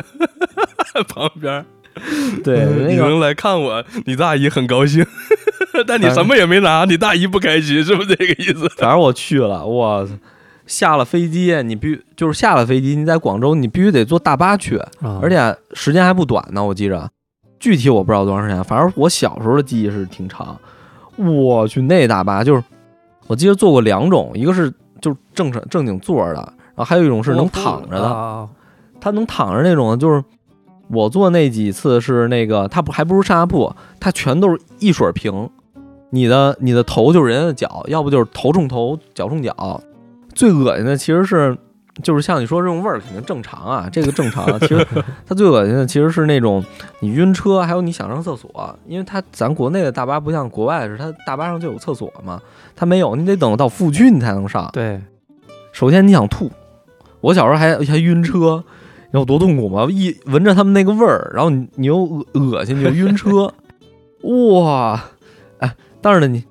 旁边，对，那个你能来看我，你大姨很高兴，但你什么也没拿，你大姨不开心，是不是这个意思？反正我去了，我下了飞机，你必就是下了飞机，你在广州你必须得坐大巴去，啊而且时间还不短呢，我记着，具体我不知道多长时间，反正我小时候的记忆是挺长。我去那大巴就是，我记得坐过两种，一个是就是正正正经坐着的，然后还有一种是能躺着的，啊它能躺着那种，就是我坐那几次是那个，它不还不如上下铺，它全都是一水平，你的你的头就是人家的脚，要不就是头冲头，脚冲脚。最恶心的其实是，就是像你说这种味儿肯定正常啊，这个正常。其实它最恶心的其实是那种你晕车，还有你想上厕所，因为它咱国内的大巴不像国外是，它大巴上就有厕所嘛，它没有，你得等到服务区你才能上。对，首先你想吐，我小时候还还晕车，你知道多痛苦吗？一闻着他们那个味儿，然后你你又恶恶心，你就晕车，哇！哎，但是呢，你，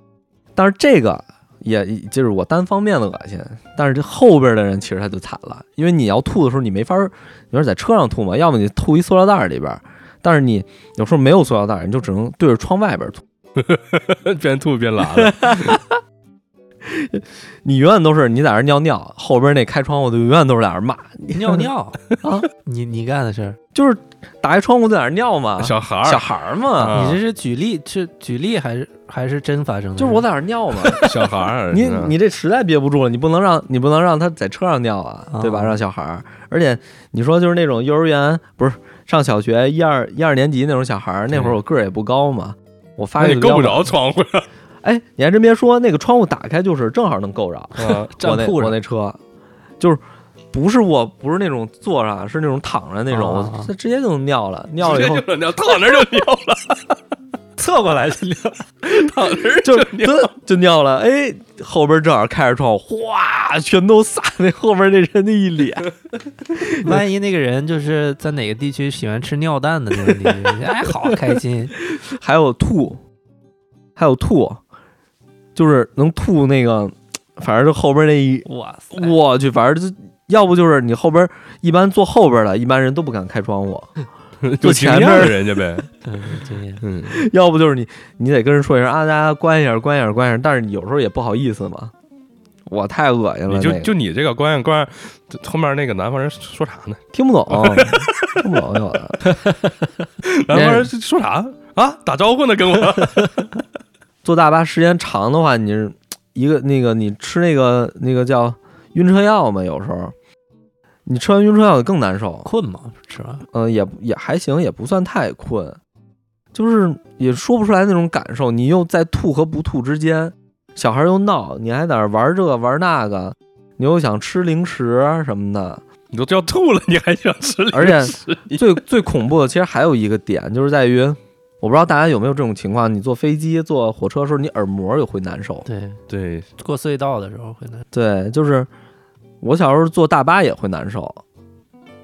但是这个也就是我单方面的恶心，但是这后边的人其实他就惨了，因为你要吐的时候你没法儿，你说在车上吐嘛，要么你吐一塑料袋儿里边儿，但是你有时候没有塑料袋儿，你就只能对着窗外边儿吐。边吐边拉了，你永远都是你在那儿尿尿，后边那开窗户的永远都是在那儿骂，尿尿。啊，你你干的事儿，就是打开窗户在那儿尿嘛，小孩儿，小孩儿嘛，啊你这是举例是举例还是还是真发生的？就是我在那儿尿嘛。小孩儿，你嗯你这实在憋不住了，你不能让你不能让他在车上尿啊，对吧？啊让小孩儿，而且你说就是那种幼儿园不是上小学一二一二年级那种小孩儿，那会儿我个儿也不高嘛，我发育得比较那你够不着窗户呀，哎，你还真别说，那个窗户打开就是正好能够着。啊我那站铺上我那车就是不是我不是那种坐上，是那种躺着那种，啊直接就能尿了，尿了以后直接就尿，躺那儿就尿了，侧过来就尿，躺那儿就尿。就就尿了，哎，后边正好开着窗户，哗，全都洒那后边那人的一脸。万一那个人就是在哪个地区喜欢吃尿蛋的那个地区，哎，好开心。还有吐，还有吐，就是能吐那个，反正就后边那一，哇塞，我去，反正就要不就是你后边一般坐后边的，一般人都不敢开窗户，有经验的人家呗，嗯，经验。嗯，要不就是你你得跟人说一声啊，大家关一下，关一下，关一下，但是你有时候也不好意思嘛，我太恶心了，你就那个就你这个关上关，后面那个南方人说啥呢？听不懂，听不懂有的。南方人说啥啊？打招呼呢，跟我。坐大巴时间长的话，你是一个那个你吃那个那个叫晕车药嘛，有时候你吃完晕车药更难受。困吗？吃完嗯，也也还行，也不算太困，就是也说不出来那种感受。你又在吐和不吐之间，小孩又闹，你还在那儿玩这个玩那个，你又想吃零食什么的。你都要吐了，你还想吃零食？而且最最恐怖的，其实还有一个点，就是在于，我不知道大家有没有这种情况，你坐飞机、坐火车的时候，你耳膜也会难受。对，对，过隧道的时候会难。对，就是我小时候坐大巴也会难受。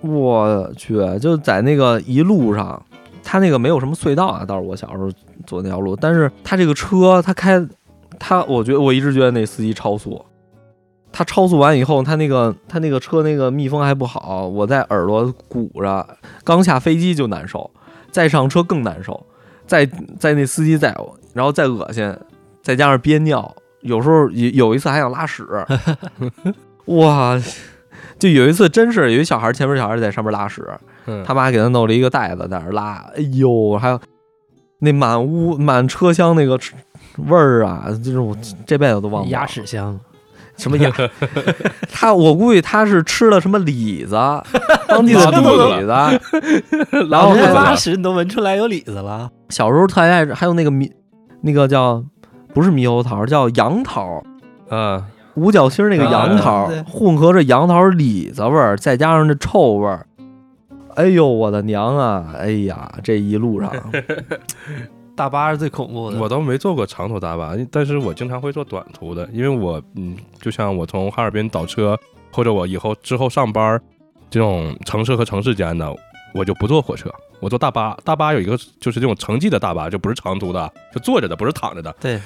我去，就在那个一路上，它那个没有什么隧道啊，倒是我小时候坐那条路，但是它这个车，它开，它，我觉得我一直觉得那司机超速。他超速完以后，他那个他那个车那个密封还不好，我在耳朵鼓着，刚下飞机就难受，再上车更难受，再在那司机再，然后再恶心，再加上憋尿，有时候有有一次还想拉屎，哇！就有一次真是有一小孩前面小孩在上面拉屎，嗯，他妈给他弄了一个袋子在那儿拉，哎呦，还有那满屋满车厢那个味儿啊，就是我这辈子都忘不了。鸭屎香，什么呀？他我估计他是吃了什么李子，当地的李子。然后拉屎你都闻出来有李子了。小时候特爱吃，还有那个猕，那个叫不是猕猴桃，叫杨桃，啊，五角星那个杨桃，啊混合着杨桃李子味儿，再加上这臭味儿。哎呦我的娘啊！哎呀，这一路上 大巴是最恐怖的。我倒没坐过长途大巴，但是我经常会坐短途的，因为我嗯，就像我从哈尔滨倒车，或者我以后之后上班这种城市和城市间的，我就不坐火车，我坐大巴。大巴有一个就是这种城际的大巴，就不是长途的，就坐着的，不是躺着的。对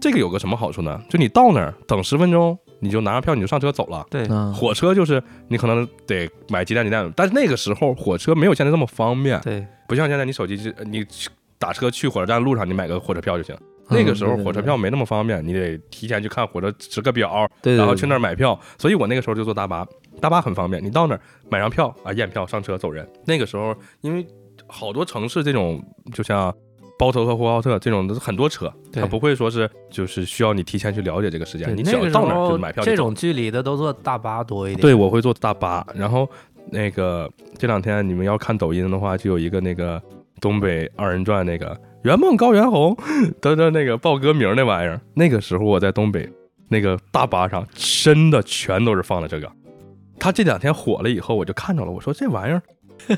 这个有个什么好处呢？就你到那儿等十分钟，你就拿上票你就上车走了。对，嗯，火车就是你可能得买几点几点，但是那个时候火车没有现在这么方便，对，不像现在你手机就你去打车去火车站路上你买个火车票就行。那个时候嗯火车票没那么方便，你得提前去看火车时个表，对，对然后去那儿儿买票。所以我那个时候就坐大巴，大巴很方便，你到那儿买张票啊，验票上车走人。那个时候因为好多城市这种就像。包头和呼和浩特这种都是很多车，对它不会说是就是需要你提前去了解这个时间，你只要那个时到那儿就候买票就这种距离的都坐大巴多一点。对，我会坐大巴。然后那个这两天你们要看抖音的话，就有一个那个东北二人转那个圆梦高原红的的那个报歌名那玩意儿。那个时候我在东北那个大巴上，真的全都是放的这个。他这两天火了以后，我就看着了，我说这玩意儿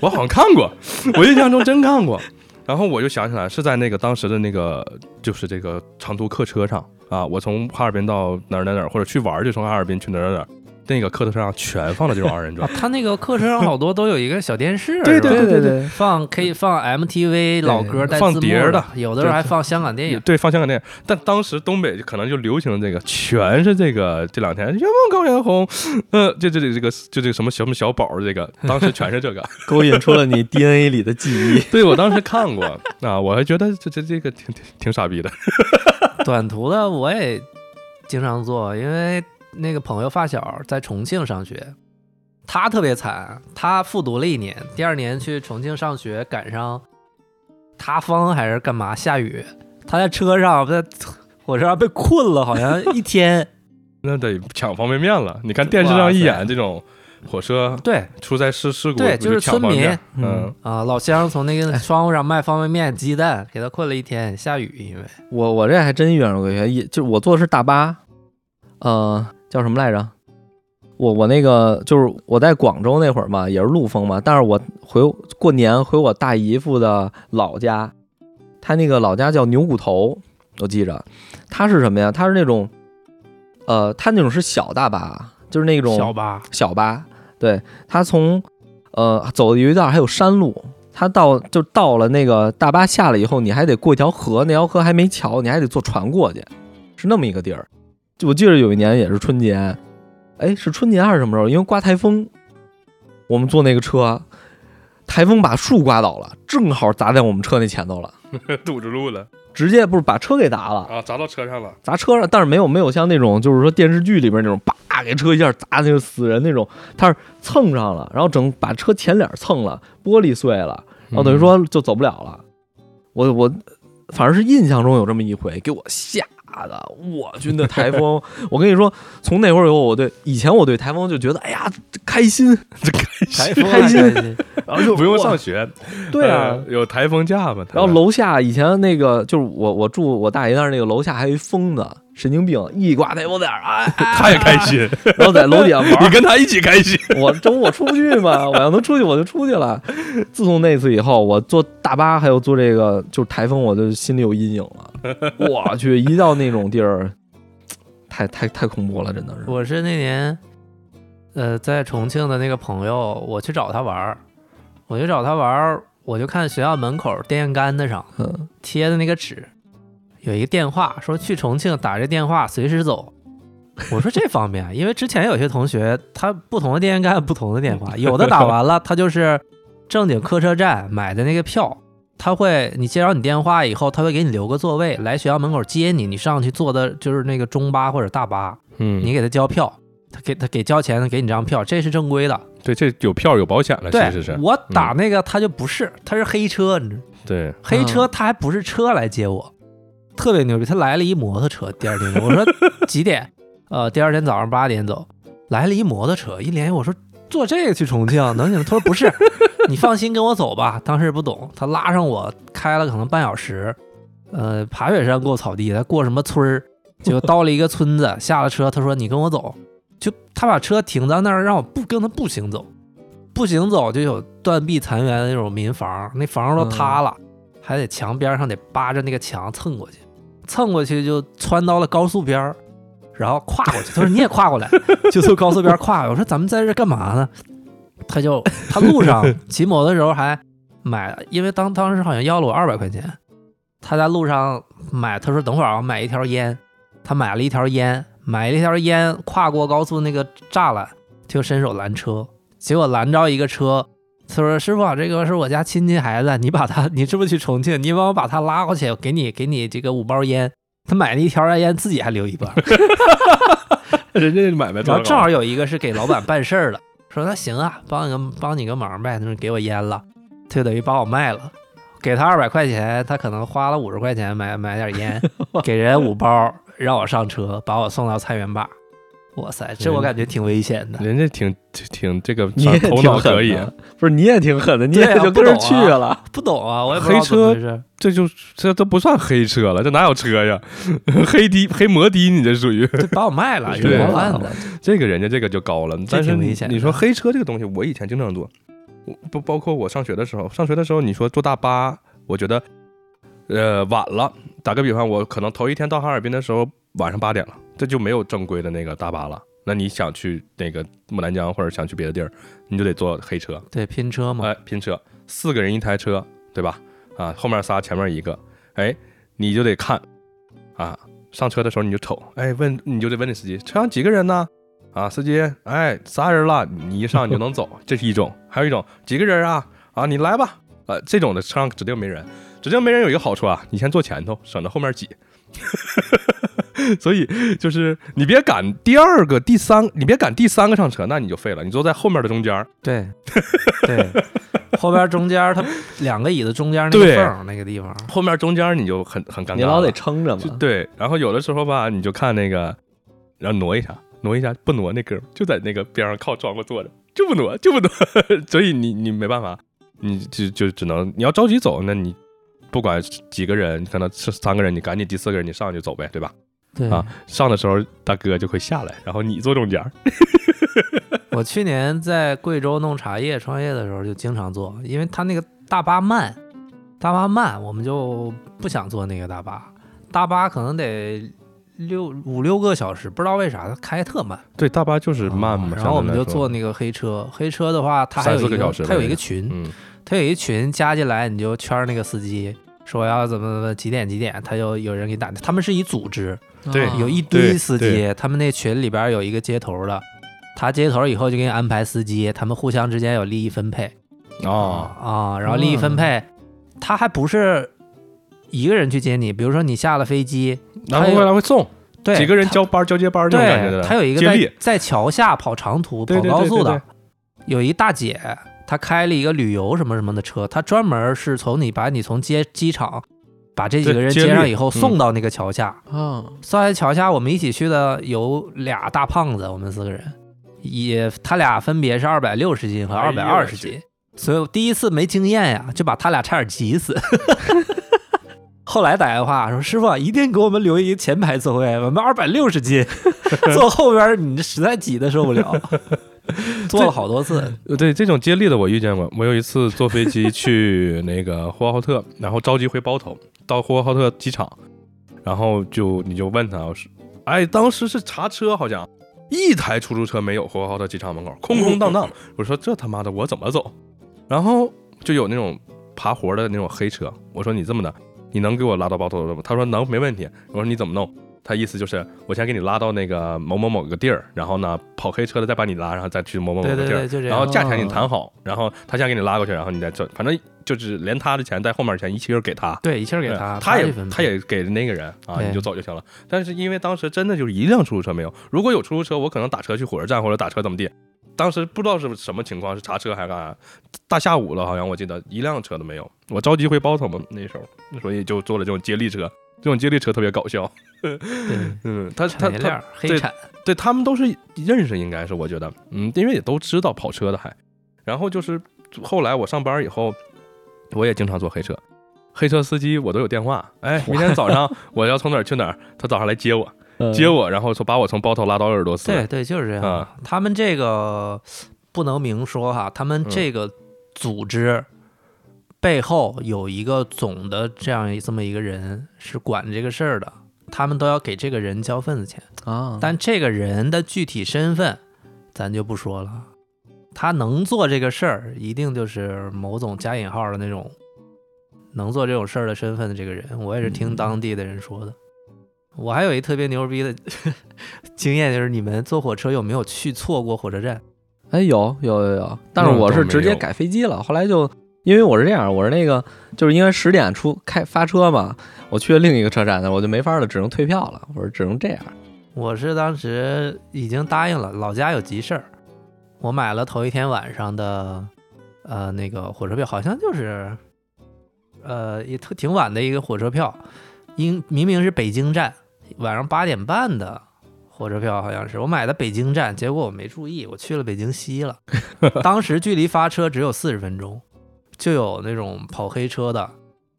我好像看过，我印象中真看过。然后我就想起来是在那个当时的那个就是这个长途客车上啊，我从哈尔滨到哪儿哪儿哪儿，或者去玩就从哈尔滨去哪儿哪儿哪，那个客车上全放的这种二人转啊，。他那个客车上好多都有一个小电视，对对对对，放可以放 MTV 老歌带放字幕碟的有的时候还放香港电影。对，放香港电影，但当时东北可能就流行这个，全是这个这两天圆梦高原红，呃，就这这这个就这个什么什么小宝，这个当时全是这个。勾引出了你 DNA 里的记忆。对我当时看过啊，我还觉得这这这个挺挺挺傻逼的。短途的我也经常坐，因为那个朋友发小在重庆上学，他特别惨，他复读了一年，第二年去重庆上学，赶上塌方还是干嘛下雨，他在车上在火车上被困了，好像一天。那得抢方便面了。你看电视上一演这种火车对出在事事故，对就是村抢方便面民嗯，啊，老乡从那个窗户上卖方便面、鸡蛋，给他困了一天，下雨，因为我我这还真遇上过一回，也就我坐的是大巴，呃，叫什么来着？我我那个就是我在广州那会儿嘛，也是陆丰嘛，但是我回过年回我大姨夫的老家，他那个老家叫牛骨头，我记着，他是什么呀？他是那种，呃，他那种是小大巴，就是那种小巴小巴，对他从呃走的有一段还有山路，他到就到了那个大巴下了以后，你还得过一条河，那条河还没桥，你还得坐船过去，是那么一个地儿。就我记得有一年也是春节，哎，是春节还是什么时候？因为刮台风，我们坐那个车，台风把树刮倒了，正好砸在我们车那前头了，堵着路了直接不是把车给砸了，啊，砸到车上了。砸车上，但是没有没有像那种就是说电视剧里边那种叭给车一下砸那个死人那种，他是蹭上了，然后整把车前脸蹭了，玻璃碎了，然后等于说就走不了了。我我反正是印象中有这么一回，给我吓的，我军的台风，我跟你说，从那会儿以后，我对以前我对台风就觉得哎呀开心，这 开台心，风开心。开心然后就不用上学。对啊呃，有台风假嘛？然后楼下以前那个就是我我住我大爷那儿那个楼下还有一疯子神经病，一刮台风点儿啊，哎 他也开，心，然后在楼底下玩儿。你跟他一起开心。我周末出不去嘛，我要能出去我就出去了。自从那次以后，我坐大巴还有坐这个就是台风，我就心里有阴影了。我去，一到那种地儿，太太太恐怖了，真的是。我是那年，呃，在重庆的那个朋友，我去找他玩儿，我去找他玩儿，我就看学校门口电线杆子上嗯，贴的那个纸，有一个电话，说去重庆打这电话随时走。我说这方便，因为之前有些同学他不同的电线杆有不同的电话，有的打完了他就是正经客车站买的那个票，他会你接着你电话以后，他会给你留个座位来学校门口接你，你上去坐的就是那个中巴或者大巴，嗯你给他交票，他给他给交钱，他给你张票，这是正规的。对，这有票有保险了，对其实是，我打那个他就不是，他是黑车，你知道对，黑车他还不是车来接我，特别牛逼。他来了一摩托车，第二天我说 几点？呃，第二天早上八点走，来了一摩托车，一联系我说坐这个去重庆能行吗？他说不是，你放心跟我走吧。当时不懂，他拉上我开了可能半小时，呃，爬雪山过草地，他过什么村儿，就到了一个村子，下了车，他说你跟我走，就他把车停在那儿，让我不跟他步行走，步行走就有断壁残垣的那种民房，那房都塌了，还得墙边上得扒着那个墙蹭过去，蹭过去就穿到了高速边儿。然后跨过去，他说你也跨过来，就从高速边跨过来。我说咱们在这干嘛呢？他就他路上 骑摩托的时候还买，因为当当时好像要了我二百块钱。他在路上买，他说等会儿我买一条烟，他买了一条烟，买了一条烟，跨过高速那个栅栏，就伸手拦车，结果拦着一个车。他说师傅，这个是我家亲戚孩子，你把他，你是不是去重庆？你帮我把他拉过去，给你给你这个五包烟。他买了一条烟，自己还留一半，人家买卖。然后正好有一个是给老板办事儿的，说那行啊，帮你个帮你个忙呗，他说给我烟了，他就等于把我卖了，给他二百块钱，他可能花了五十块钱买买点烟，给人五包，让我上车，把我送到菜园坝。哇塞，这我感觉挺危险的。人家挺挺这个，你也头脑可以，不是你也挺狠的，你也就跟着去了。不懂啊，我也不知道黑车。这就这都不算黑车了，这哪有车呀？黑的黑摩的，你这属于 把我卖了，对人贩子。这个人家这个就高了。但是你说黑车这个东西，我以前经常坐，不包括我上学的时候，上学的时候你说坐大巴，我觉得呃晚了。打个比方，我可能头一天到哈尔滨的时候晚上八点了，这就没有正规的那个大巴了。那你想去那个牡丹江或者想去别的地儿，你就得坐黑车。对，拼车嘛。哎，拼车，四个人一台车，对吧？啊，后面仨，前面一个，哎，你就得看，啊，上车的时候你就瞅，哎，问你就得问那司机，车上几个人呢？啊，司机，哎，仨人了，你一上你就能走，这是一种；还有一种，几个人啊？啊，你来吧，呃，这种的车上指定没人，指定没人有一个好处啊，你先坐前头，省得后面挤。所以就是你别赶第二个、第三，你别赶第三个上车，那你就废了。你坐在后面的中间儿，对，对，后边中间它两个椅子中间那个缝那个地方，后面中间你就很很尴尬，你老得撑着嘛。对，然后有的时候吧，你就看那个，然后挪一下，挪一下，不挪那哥们儿就在那个边上靠窗户坐着，就不挪，就不挪，所以你你没办法，你就就只能你要着急走，那你不管几个人，可能是三个人，你赶紧第四个人你上去走呗，对吧？对。啊，上的时候大哥就会下来，然后你坐中间儿，我去年在贵州弄茶叶创业的时候就经常坐，因为他那个大巴慢，大巴慢，我们就不想坐那个大巴，大巴可能得六五六个小时，不知道为啥它开特慢，对，大巴就是慢嘛，啊然后我们就坐那个黑车，黑车的话它还有四个小时它有一个群，嗯，它有一群加进来，你就圈儿那个司机。说要怎么怎么几点几点，他就有人给你打。他们是一组织，对啊有一堆司机，他们那群里边有一个接头的，他接头以后就给你安排司机，他们互相之间有利益分配哦，啊，然后利益分配，他还不是一个人去接你，比如说你下了飞机，然后未来回送对几个人交班交接班儿这种感觉的，对，他有一个在在桥下跑长途、跑高速的有一大姐，她开了一个旅游什么什么的车，他专门是从你把你从接机场把这几个人接上以后嗯送到那个桥下，嗯，送在桥下，我们一起去的有俩大胖子，我们四个人，也他俩分别是二百六十斤和二百二十斤，所以我第一次没经验呀，就把他俩差点急死。后来打电话说：“师傅，一定给我们留一个前排座位，我们二百六十斤，坐后边你这实在挤得受不了。” 坐了好多次，呃，对这种接力的我遇见过。我有一次坐飞机去 那个呼和浩特，然后着急回包头，到呼和浩特机场，然后就你就问他，哎，当时是查车，好像一台出租车没有，呼和浩特机场门口空空荡荡。我说这他妈的我怎么走？然后就有那种爬活的那种黑车，我说你这么的，你能给我拉到包头吗？他说能，没问题。我说你怎么弄？他意思就是我先给你拉到那个某某某个地儿，然后呢跑黑车的再把你拉，然后再去某某某个地儿。然后价钱你谈好，然后他先给你拉过去，然后你再走，反正就是连他的钱带后面的钱一起儿给他，对，一气儿给他，嗯他也他也给那个人啊，你就走就行了。但是因为当时真的就是一辆出租车没有，如果有出租车，我可能打车去火车站或者打车怎么地。当时不知道是什么情况，是查车还是干啥？大下午了，好像我记得一辆车都没有。我着急回包头嘛，那时候，所以就坐了这种接力车，这种接力车特别搞笑。嗯，他他对产，对他们都是认识，应该是我觉得，嗯，因为也都知道跑车的还。然后就是后来我上班以后，我也经常坐黑车，黑车司机我都有电话，哎，明天早上我要从哪儿去哪儿，他早上来接我，嗯接我，然后从把我从包头拉到鄂尔多斯。对对，就是这样。啊他们这个不能明说哈，他们嗯这个组织背后有一个总的这样这么一个人是管这个事儿的，他们都要给这个人交份子钱，啊，但这个人的具体身份咱就不说了。他能做这个事儿，一定就是某种加引号的那种能做这种事儿的身份的这个人。我也是听当地的人说的。我还有一特别牛逼的经验，就是你们坐火车有没有去错过火车站？哎，有有有有，但是我是直接改飞机了，后来就因为我是这样，我是那个就是因为十点出开发车嘛，我去了另一个车站呢，我就没法了，只能退票了，我说只能这样。我是当时已经答应了，老家有急事儿，我买了头一天晚上的呃那个火车票，好像就是呃也特挺晚的一个火车票，应明明是北京站晚上八点半的火车票，好像是我买的北京站，结果我没注意，我去了北京西了，当时距离发车只有四十分钟，就有那种跑黑车的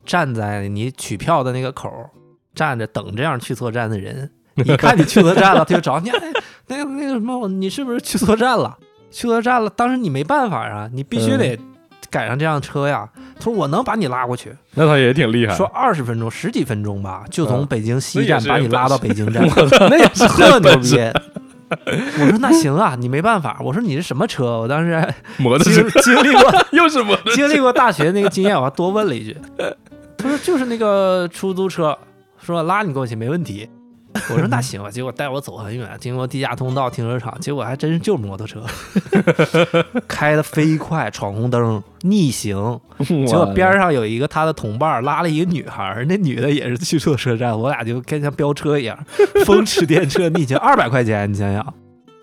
站在你取票的那个口儿站着等这样去错站的人。一看你去错站了，他就找你，哎，那个那个什么，你是不是去错站了？去错站了，当时你没办法啊，你必须得赶上这辆车呀。他说我能把你拉过去，那他也挺厉害。说二十分钟、十几分钟吧，就从嗯北京西站把你拉到北京站，那也是特牛逼。我说那行啊，你没办法。我说你是什么车？我当时还 摩托经经历过 又是摩托，经历过大学那个经验，我还多问了一句。他说就是那个出租车，说拉你过去没问题。我说 那行吧，结果带我走很远，经过地下通道、停车场，结果还真是就是摩托车，开的飞快，闯红灯，逆行。结果边上有一个他的同伴拉了一个女孩儿，那女的也是去错车站，我俩就跟像飙车一样，风驰电掣逆行，二百块钱，你想想。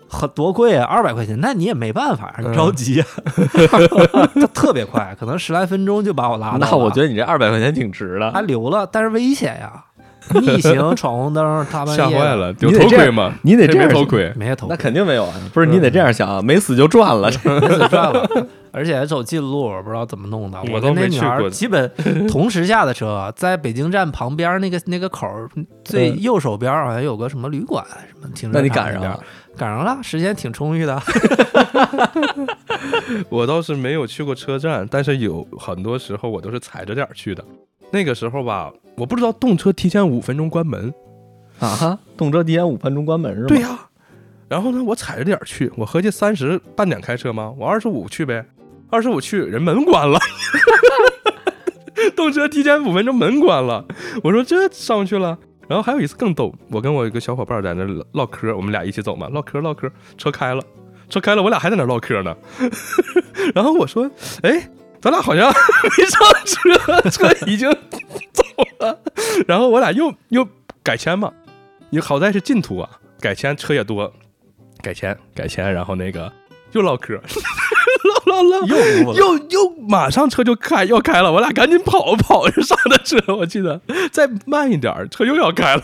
很多贵啊，二百块钱，那你也没办法，你着急啊，他特别快，可能十来分钟就把我拉到了。那我觉得你这二百块钱挺值的。还留了，但是危险呀，逆行闯红灯，他们吓坏，了，有你得这样头盔吗？你得这样没头盔，没有头那肯定没有啊，不是你得这样想啊，没死就赚了。没死赚了，而且还走近路，我不知道怎么弄的。我都跟那女没去过孩基本 同时下的车，在北京站旁边那个那个口儿最嗯右手边好像有个什么旅馆什么停车那你赶上了，赶上了，时间挺充裕的。我倒是没有去过车站，但是有很多时候我都是踩着点儿去的。那个时候吧，我不知道动车提前五分钟关门。啊哈，动车提前五分钟关门是吗？对呀、然后呢，我踩着点儿去，我合计三十半点开车吗？我二十五去呗，二十五去，人门关了。动车提前五分钟门关了，我说这上去了。然后还有一次更逗，我跟我一个小伙伴在那唠唠嗑，我们俩一起走嘛，唠嗑唠嗑，车开了，车开了，我俩还在那唠嗑呢。然后我说，哎，咱俩好像 没上车，车已经走了。然后我俩又又改签嘛，也好在是近途啊，改签车也多，改签改签，然后那个 又唠嗑，唠唠唠，又又又马上车就开要开了，我俩赶紧跑跑着上的车，我记得。再慢一点儿，车又要开了。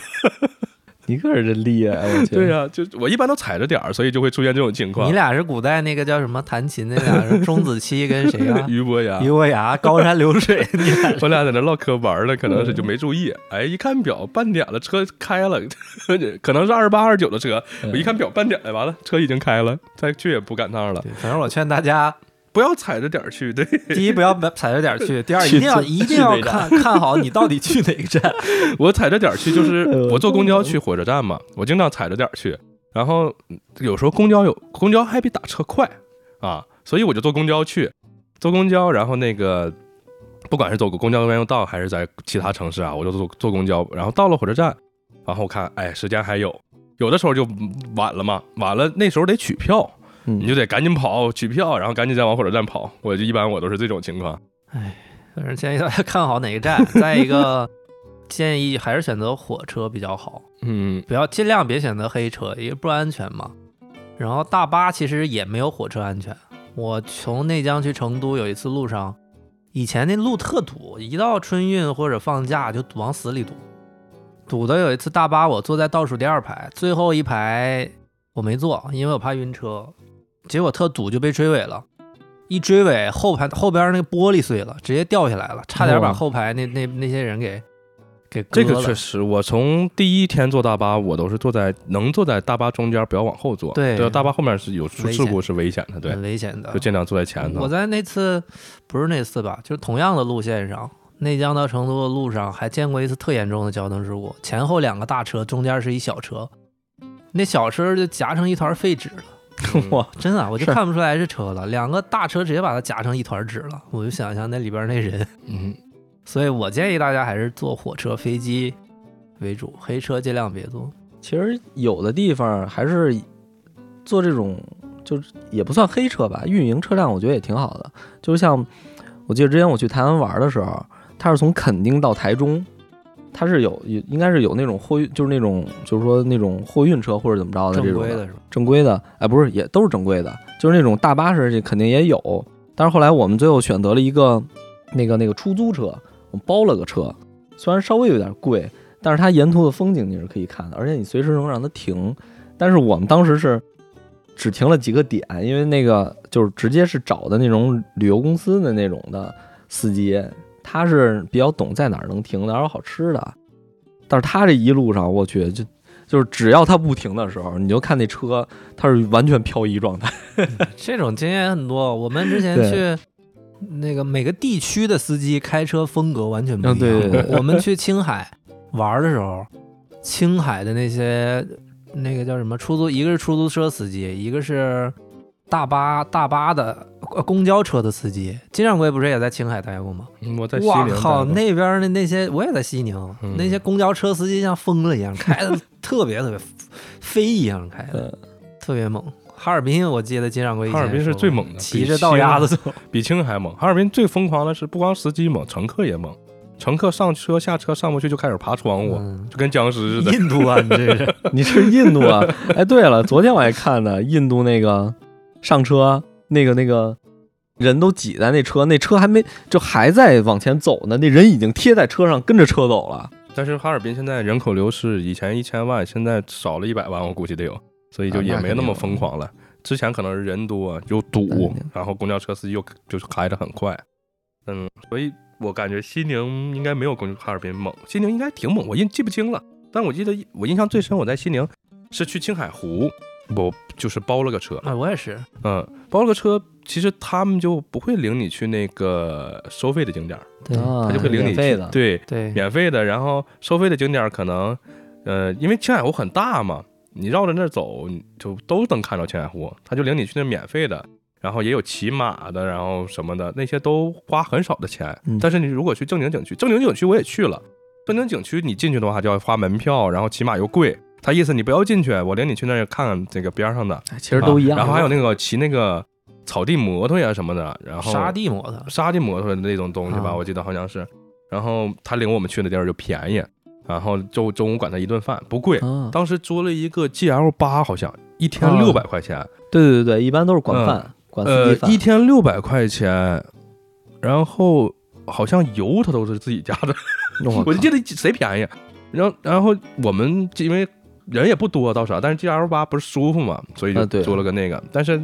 你可是真厉害，我天。对呀、就我一般都踩着点儿，所以就会出现这种情况。你俩是古代那个叫什么弹琴那俩 是钟子期跟谁啊？俞伯牙俞，伯牙，高山流水，你俩我俩在那唠嗑玩儿呢，可能是就没注意。哎，一看表，半点了，车开了，可能是二十八、二十九的车。我一看表，半点了，完了，车已经开了，再去也不赶趟了。反正我劝大家，不要踩着点儿去，对，第一不要踩着点儿去，第二一定要一定要看 看好你到底去哪个站。我踩着点儿去，就是我坐公交去火车站嘛，我经常踩着点儿去。然后嗯有时候公交有公交还比打车快啊，所以我就坐公交去，坐公交，然后那个不管是走公交专用道还是在其他城市啊，我就坐坐公交，然后到了火车站，然后看哎时间还有，有的时候就晚了嘛，晚了那时候得取票，嗯你就得赶紧跑取票，然后赶紧再往火车站跑。我就一般我都是这种情况。哎反正建议大家看好哪个站。再一个，建议还是选择火车比较好，嗯，不要尽量别选择黑车，因为不安全嘛。然后大巴其实也没有火车安全。我从内江去成都有一次路上，以前那路特堵，一到春运或者放假就往死里堵。堵的有一次大巴，我坐在倒数第二排，最后一排我没坐，因为我怕晕车。结果特堵就被追尾了，一追尾后排后边那个玻璃碎了，直接掉下来了，差点把后排那那那些人给给这个确实，我从第一天坐大巴，我都是坐在能坐在大巴中间，不要往后坐。对大巴后面是有出事故是危险的，对很，危险的就。尽量坐在前头我。在那次不是那次吧，就是同样的路线上，内江到成都的路上还见过一次特严重的交通事故，前后两个大车，中间是一小车，那小车就夹成一团废纸了。嗯哇，真的啊，我就看不出来是车了，两个大车直接把它夹成一团纸了，我就想象那里边那人。嗯，所以我建议大家还是坐火车、飞机为主，黑车尽量别坐。其实有的地方还是坐这种，就是也不算黑车吧，运营车辆我觉得也挺好的。就像我记得之前我去台湾玩的时候，他是从垦丁到台中，它是有有应该是有那种货运，就是那种就是说那种货运车或者怎么着的这种正规的是吧？正规的，哎，不是，也都是正规的，就是那种大巴士，这肯定也有。但是后来我们最后选择了一个那个那个出租车，我们包了个车，虽然稍微有点贵，但是它沿途的风景你是可以看的，而且你随时能让它停。但是我们当时是只停了几个点，因为那个就是直接是找的那种旅游公司的那种的司机，他是比较懂在哪儿能停，哪儿有好吃的。但是他这一路上，我去就就是只要他不停的时候，你就看那车，他是完全漂移状态。这种经验很多。我们之前去那个每个地区的司机开车风格完全不一样。嗯对对对我们去青海玩的时候，青海的那些那个叫什么出租，一个是出租车司机，一个是大巴大巴的呃公交车的司机。金掌柜不是也在青海待过吗？嗯我在西宁哇靠，那边的那些我也在西宁，嗯那些公交车司机像疯了一样，开的特别特别飞一样开的，呃，特别猛。哈尔滨我记得金掌柜哈尔滨是最猛的骑着倒鸭子走。比青海猛。哈尔滨最疯狂的是，不光司机猛，乘客也猛。乘客上车下车上不去就开始爬窗户，嗯就跟僵尸似的。印度啊，你这是 你是印度啊？哎，对了，昨天我还看呢，印度那个上车，那个那个人都挤在那车，那车还没就还在往前走呢，那人已经贴在车上跟着车走了。但是哈尔滨现在人口流失，以前一千万，现在少了一百万，我估计得有，所以就啊也没那么疯狂了。之前可能是人多又堵，然后公交车司机又就是开得很快，嗯，所以我感觉西宁应该没有公哈尔滨猛，西宁应该挺猛，我印记不清了，但我记得我印象最深，我在西宁是去青海湖，我就是包了个车，啊，我也是，嗯，包了个车，其实他们就不会领你去那个收费的景点儿，对。啊，他就会领你去的，对，对，免费的，然后收费的景点儿可能，呃，因为青海湖很大嘛，你绕着那儿走，就都能看到青海湖，他就领你去那免费的，然后也有骑马的，然后什么的，那些都花很少的钱。嗯。但是你如果去正经景区，正经景区我也去了，正经景区你进去的话就要花门票，然后骑马又贵。他意思你不要进去，我领你去那儿看看这个边上的，哎其实都一样。啊然后还有那个骑那个草地摩托呀什么的，然后沙地摩托，沙地摩托的那种东西吧，啊我记得好像是。然后他领我们去的地儿就便宜，然后中中午管他一顿饭不贵。啊，当时租了一个 GL 八，好像一天啊六百块钱，对对对对，一般都是管饭，管司呃机，饭。一天六百块钱，然后好像油他都是自己加的，我 我就记得贼便宜。然后然后我们因为人也不多倒是啊，但是 GL 八不是舒服嘛，所以就租了个那个。但是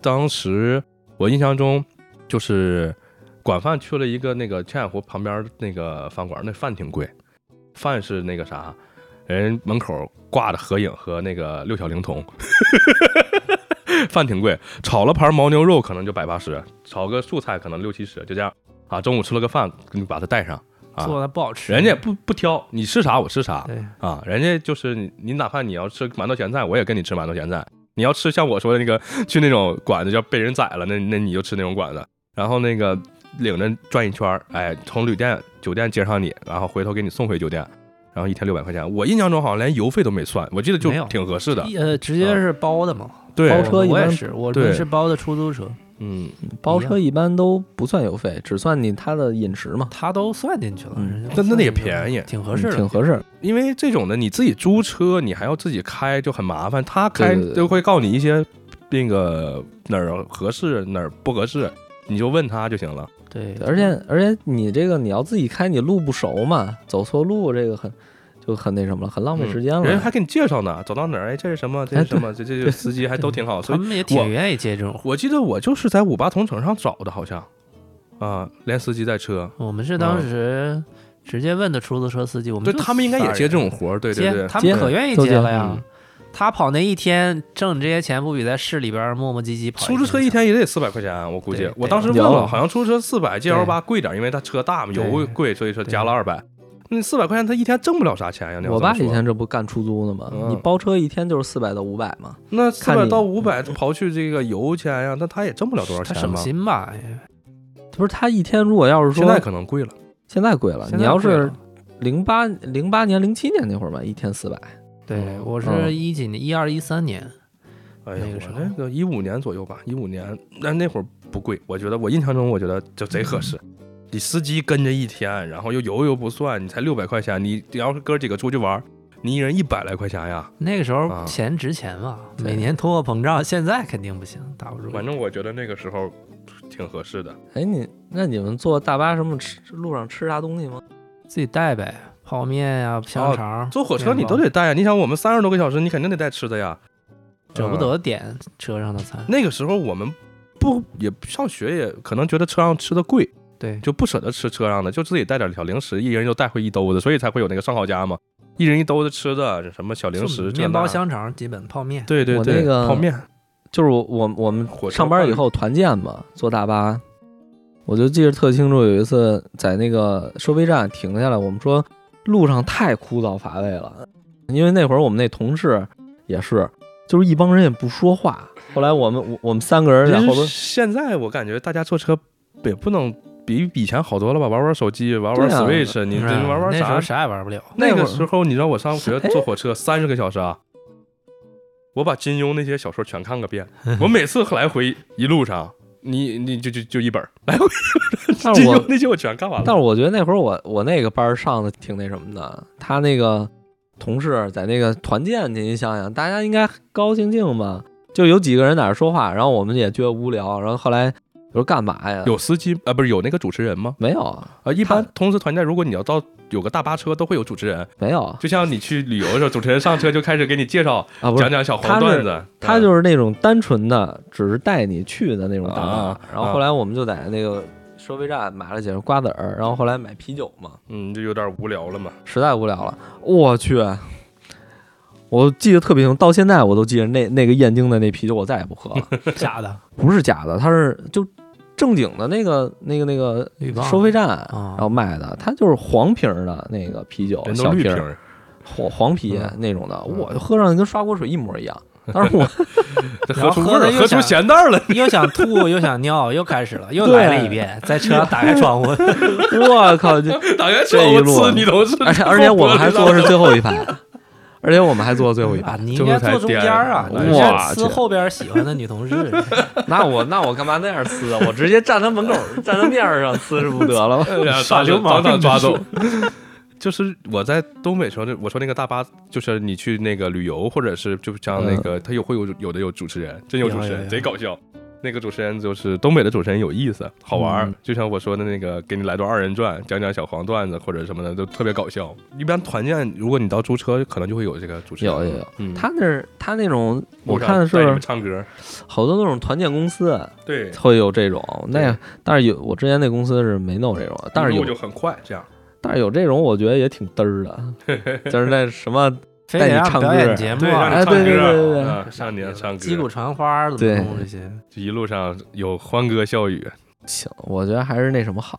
当时我印象中就是管饭去了一个那个青海湖旁边那个饭馆，那饭挺贵，饭是那个啥，人门口挂的合影和那个六小龄童。饭挺贵，炒了盘牦牛肉可能就百八十，炒个素菜可能六七十，就这样啊。中午吃了个饭，给你把它带上啊。做的不好吃，人家也不不挑，你吃啥我吃啥对啊，人家就是你，你哪怕你要吃馒头咸菜，我也跟你吃馒头咸菜。你要吃像我说的那个去那种馆子叫被人宰了，那那你就吃那种馆子，然后那个领着转一圈儿，哎，从旅店酒店接上你，然后回头给你送回酒店，然后一天六百块钱，我印象中好像连油费都没算，我记得就挺合适的。呃，直接是包的嘛，对，包车一般我也是，我对们是包的出租车，嗯，包车一般都不算油费，只算你他的饮食嘛，他都算进去了，嗯人家那那也便宜挺合适的，挺合适。因为这种的你自己租车，你还要自己开，就很麻烦。他开对对对就会告你一些那个哪儿合适哪儿不合适，你就问他就行了。对，而且而且你这个你要自己开，你路不熟嘛，走错路这个很就很那什么了，很浪费嗯时间了。人还给你介绍呢，走到哪儿，哎，这是什么？这哎是什么？这这这司机还都挺好，所以他们也挺愿意接这种活。我记得我就是在五八同城上找的，好像啊，连司机带车，我们是当时直接问的出租车司机，我们对他们应该也接这种活儿，对对，对，他们可愿意接接了呀嗯。他跑那一天挣这些钱，不比在市里边磨磨唧唧跑出租车一天也得四百块钱，我估计。我当时问了，好像出租车四百，G L 八贵点，因为它车大嘛，油贵，所以说加了二百。那四百块钱他一天挣不了啥钱呀？我爸以前这不干出租的吗？嗯你包车一天就是四百到五百嘛。那四百到五百刨去这个油钱呀，那他也挣不了多少钱他省？心吧？哎不是他一天如果要是说现在可能贵了。现在贵了，你要是零八零八年零七年那会儿吧，一天四百。对嗯我是嗯一几年，一二一三年，哎呀，我那个一五年左右吧，一五年，那那会儿不贵，我觉得我印象中我觉得就贼合适。你司机跟着一天，然后又油又不算，你才六百块钱，你你要是哥几个出去玩，你一人一百来块钱呀。那个时候啊钱值钱嘛，对每年通货膨胀，现在肯定不行，打不住。反正我觉得那个时候挺合适的。哎，你那你们坐大巴什么吃路上吃啥东西吗？自己带呗，泡面呀、香肠。坐火车你都得带呀，你想我们三十多个小时，你肯定得带吃的呀。舍不嗯得点车上的餐。那个时候我们不也上学，也可能觉得车上吃的贵，对，就不舍得吃车上的，就自己带点小零食，一人就带回一兜子，所以才会有那个上好家嘛，一人一兜子吃的，什么小零食，面包、香肠，基本泡面。对对对，那个泡面，就是我我我们上班以后团建嘛，坐大巴，我就记得特清楚。有一次在那个收费站停下来，我们说路上太枯燥乏味了，因为那会儿我们那同事也是，就是一帮人也不说话。后来我们我我们三个人在后边，现在我感觉大家坐车也不能比以前好多了吧？玩玩手机，玩玩 Switch，你玩玩啥？啥也玩不了。那个时候你知道我上学哎坐火车三十个小时啊，我把金庸那些小说全看个遍，我每次来回一路上。你你就就就一本来回，但是我金庸那些我全看完了。但是我觉得那会儿我我那个班上的挺那什么的，他那个同事在那个团建去，你想想，大家应该高高兴兴吧，就有几个人在那说话，然后我们也觉得无聊，然后后来我说干嘛呀？有司机啊，不是有那个主持人吗？没有啊？啊，一般同时团建，如果你要到有个大巴车，都会有主持人，没有啊？就像你去旅游的时候，主持人上车就开始给你介绍，啊不，讲讲小黄段子。他就是那种单纯的，只是带你去的那种大巴。啊然后后来我们就在那个收费站买了几个瓜子儿，然后后来买啤酒嘛，嗯，就有点无聊了嘛。实在无聊了，我去。我记得特别清，到现在我都记得那那个燕京的那啤酒，我再也不喝了。假的，不是假的，它是就正经的那个那个那个收费站，啊。然后卖的，它就是黄瓶儿的那个啤酒，小瓶黄黄啤嗯。那种的，嗯。我喝上去跟刷锅水一模一样。但是我喝出味儿，喝出咸蛋了。又 想吐又想尿，又开始了，又来了一遍，在车上打开窗户，我靠，这打开这一路窗户呲你同事，而且而且我们还坐的是最后一排，而且我们还坐最后一啊，排。你应该坐中间啊，你是哇呲后边喜欢的女同事，那我那我干嘛那样呲啊？我直接站他门口，站他面上呲是不得了 吗？耍流氓当场抓走。就是我在东北时候，我说那个大巴，就是你去那个旅游，或者是就像那个，他有会有有的有主持人，真有主持人，贼搞笑。那个主持人就是东北的主持人，有意思，好玩儿。嗯就像我说的那个，给你来段二人转，讲讲小黄段子或者什么的，都特别搞笑。一般团建，如果你到租车，可能就会有这个主持人。有有有，嗯，他那儿他那种我看的是唱歌，好多那种团建公司对，会有这种，那对但是有我之前那公司是没弄这种，但是有就很快，这样。但是有这种，我觉得也挺嘚儿的，就是那什么，非得让带你唱表演，节目啊，让你唱哎对对歌对对对啊，让你唱歌，击鼓传花怎么弄这些？就一路上有欢歌笑语。行，我觉得还是那什么好，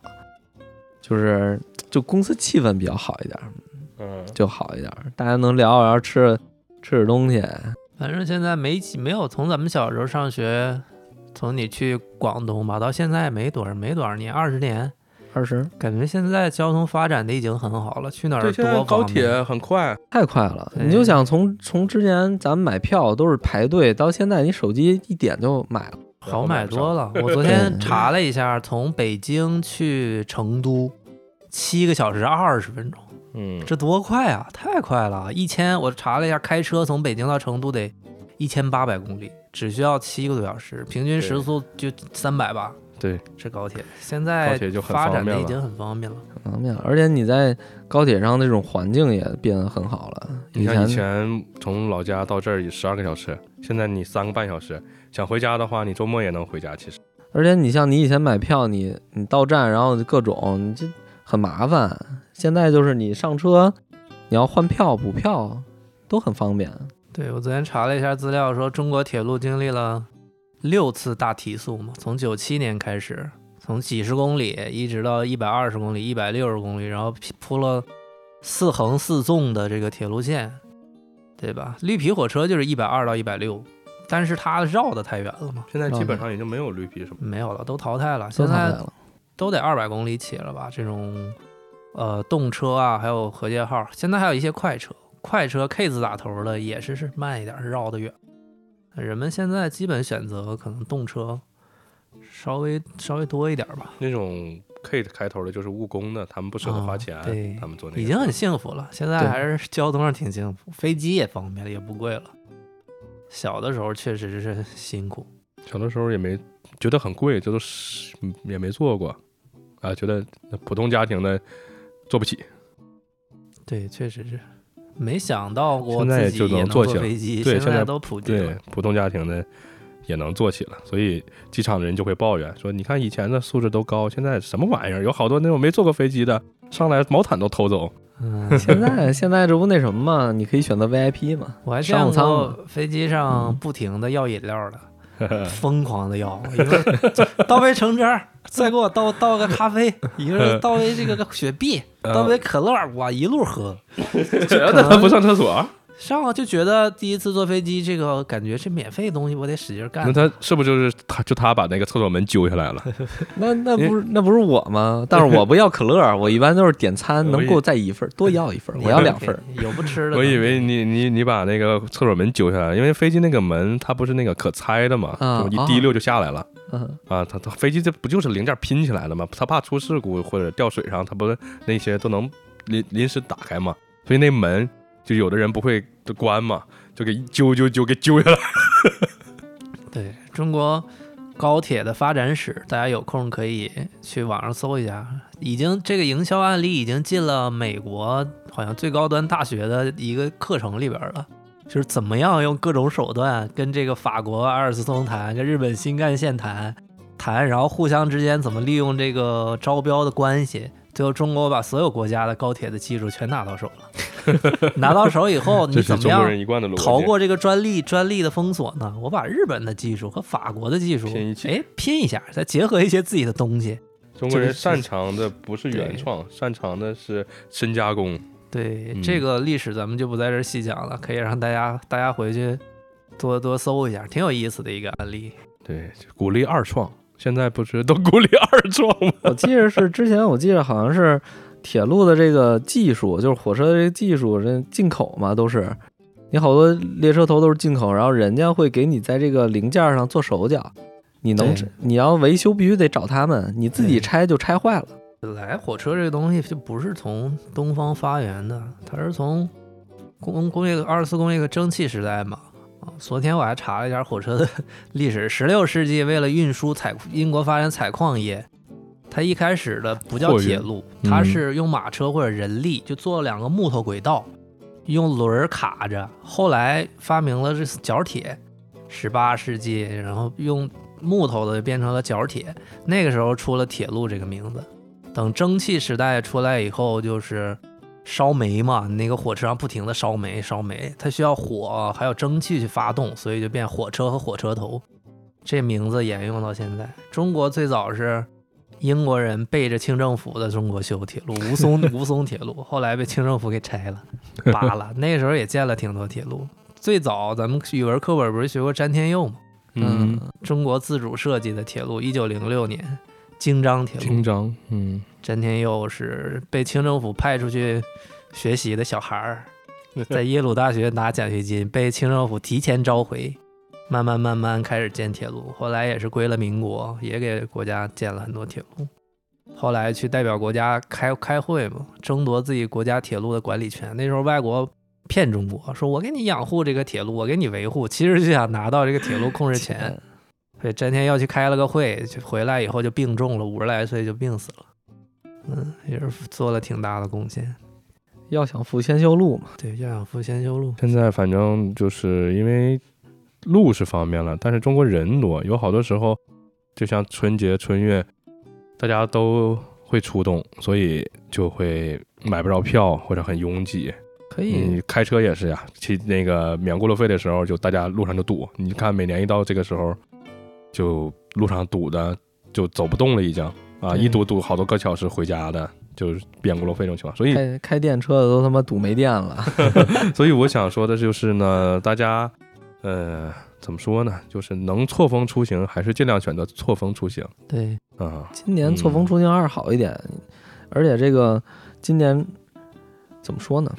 就是就公司气氛比较好一点，嗯，就好一点，大家能聊聊，吃吃点东西，反正现在没没有从咱们小时候上学，从你去广东吧，到现在没多少没多少年，二十年，二十感觉现在交通发展的已经很好了，去哪儿对，现在多高方便铁很快，太快了。对你就想从从之前咱们买票都是排队，到现在你手机一点就买了。好买多了。我昨天查了一下，从北京去成都，七个小时二十分钟，嗯，这多快啊！太快了，一千我查了一下，开车从北京到成都得一千八百公里，只需要七个多小时，平均时速就三百吧。对，是高铁。现高在铁就发展的已经很方便了。很方便了。而且你在高铁上那种环境也变得很好了。你看以前前从老家到这儿也十二个小时，现在你三个半小时。想回家的话，你周末也能回家。其实，而且你像你以前买票，你你到站，然后各种你这很麻烦。现在就是你上车，你要换票补票都很方便。对我昨天查了一下资料，说中国铁路经历了六次大提速嘛，从九七年开始，从几十公里一直到一百二十公里、一百六十公里，然后铺了四横四纵的这个铁路线，对吧？绿皮火车就是一百二到一百六，但是它绕的太远了嘛，现在基本上已经没有绿皮什么。没有了，都淘汰了。现在都得二百公里起了吧？这种呃动车啊，还有和谐号，现在还有一些快车，快车 K 字打头的也是是慢一点，绕的远。人们现在基本选择可能动车稍微稍微多一点吧，那种 K 开头的，就是务工的，他们不舍得花钱，他们做那个已经很幸福了。现在还是交通上挺幸福，飞机也方便了，也不贵了。小的时候确实是辛苦，小的时候也没觉得很贵，这都是嗯也没做过啊，觉得普通家庭的做不起。对，确实是没想到过现在就自己也能能做起来飞机，对现在在都普及了对。，普通家庭的也能坐起了，所以机场的人就会抱怨说：“你看以前的素质都高，现在什么玩意儿？有好多那种没坐过飞机的，上来毛毯都偷走。嗯，现在现在这不那什么吗？你可以选择 VIP 嘛。我还见商务舱过飞机上嗯不停的要饮料的，疯狂的要，一个倒杯橙汁儿，再给我倒倒个咖啡，一个人倒杯这个雪碧，倒杯可乐，我，一路喝。这他不上厕所？上了就觉得第一次坐飞机，这个感觉是免费的东西，我得使劲干那。他是不是就是他就他把那个厕所门揪下来了？那那不是那不是我吗？但是我不要可乐，我一般都是点餐，能给我再一份，多要一份，我要两份。有不吃的。我以为你你你把那个厕所门揪下来，因为飞机那个门它不是那个可拆的嘛，啊就一滴溜就下来了。嗯，啊，它它飞机这不就是零件拼起来的吗？它怕出事故或者掉水上，它不是那些都能临临时打开嘛？所以那门就有的人不会就关嘛，就给揪揪揪给揪下来。对中国高铁的发展史，大家有空可以去网上搜一下。已经这个营销案例已经进了美国好像最高端大学的一个课程里边了，就是怎么样用各种手段跟这个法国阿尔斯通谈，跟日本新干线谈谈，然后互相之间怎么利用这个招标的关系。最后，中国把所有国家的高铁的技术全拿到手了。拿到手以后，你怎么样。逃过这个专利专利的封锁呢？我把日本的技术和法国的技术拼一起哎拼一下，再结合一些自己的东西。中国人擅长的不是原对创，擅长的是深加工。对、嗯这个历史咱们就不在这儿细讲了，可以让大家大家回去多多搜一下，挺有意思的一个案例。对，鼓励二创。现在不是都鼓励二创吗？我记得是之前我记得好像是铁路的这个技术，就是火车的这个技术，这进口嘛都是。你好多列车头都是进口，然后人家会给你在这个零件上做手脚，你能你要维修必须得找他们，你自己拆就拆坏了。本来火车这个东西就不是从东方发源的，它是从工工业二十四工业蒸汽时代嘛。啊，昨天我还查了一下火车的历史。十六世纪为了运输采，英国发展采矿业，它一开始的不叫铁路，嗯它是用马车或者人力，就做了两个木头轨道，用轮儿卡着。后来发明了这角铁，十八世纪，然后用木头的变成了角铁，那个时候出了铁路这个名字。等蒸汽时代出来以后，就是烧煤嘛，那个火车上不停的烧煤，烧煤，它需要火还有蒸汽去发动，所以就变火车和火车头，这名字沿用到现在。中国最早是英国人背着清政府的中国修铁路，吴淞 吴淞铁路，后来被清政府给拆了，扒了。那时候也建了挺多铁路。最早咱们语文课本不是学过詹天佑吗？嗯，中国自主设计的铁路，一九零六年京张铁路，京张，嗯，詹天佑是被清政府派出去学习的小孩儿，在耶鲁大学拿奖学金，被清政府提前召回，慢慢慢慢开始建铁路，后来也是归了民国，也给国家建了很多铁路。后来去代表国家开开会嘛，争夺自己国家铁路的管理权。那时候外国骗中国，说我给你养护这个铁路，我给你维护，其实就想拿到这个铁路控制权。对，詹天耀去开了个会，就回来以后就病重了，五十来岁就病死了。嗯，也是做了挺大的贡献。要想富先修路嘛，对，要想富先修路。现在反正就是因为路是方便了，但是中国人多，有好多时候，就像春节春运，大家都会出动，所以就会买不着票或者很拥挤。可以你开车也是呀，去那个免过路费的时候，就大家路上就堵。你看每年一到这个时候，就路上堵的就走不动了，已经啊，一堵堵好多个小时回家的，就是变故路费这种情况。所以开开电车的都他妈堵没电了。所以我想说的就是呢，大家，呃，怎么说呢？就是能错峰出行，还是尽量选择错峰出行对，啊。今年错峰出行还是好一点，而且这个今年怎么说呢？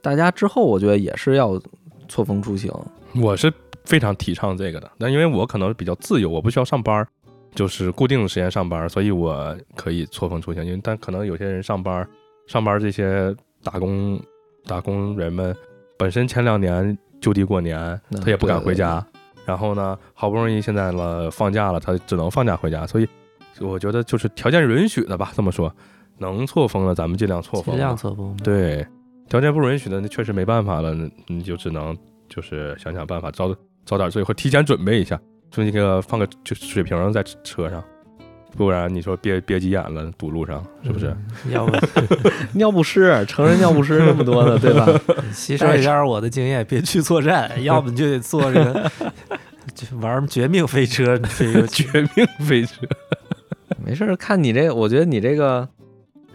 大家之后我觉得也是要错峰出行。我是非常提倡这个的，但因为我可能比较自由，我不需要上班儿，就是固定的时间上班儿，所以我可以错峰出行。因为但可能有些人上班儿，上班儿这些打工打工人们本身前两年就地过年，嗯他也不敢对对回家，然后呢，好不容易现在了放假了，他只能放假回家，所以我觉得就是条件允许的吧，这么说，能错峰的咱们尽量错峰尽，量错峰。对，条件不允许的，那确实没办法了，那你就只能就是想想办法，早早点睡，或提前准备一下，就那个放个就水瓶在车上，不然你说憋憋急眼了，堵路上是不是？嗯？要不 尿不湿，成人尿不湿那么多的，对吧？吸收一下我的经验，别去作战，要不你就得坐这个 就玩绝命飞车，这个绝命飞车，没事儿，看你这个，我觉得你这个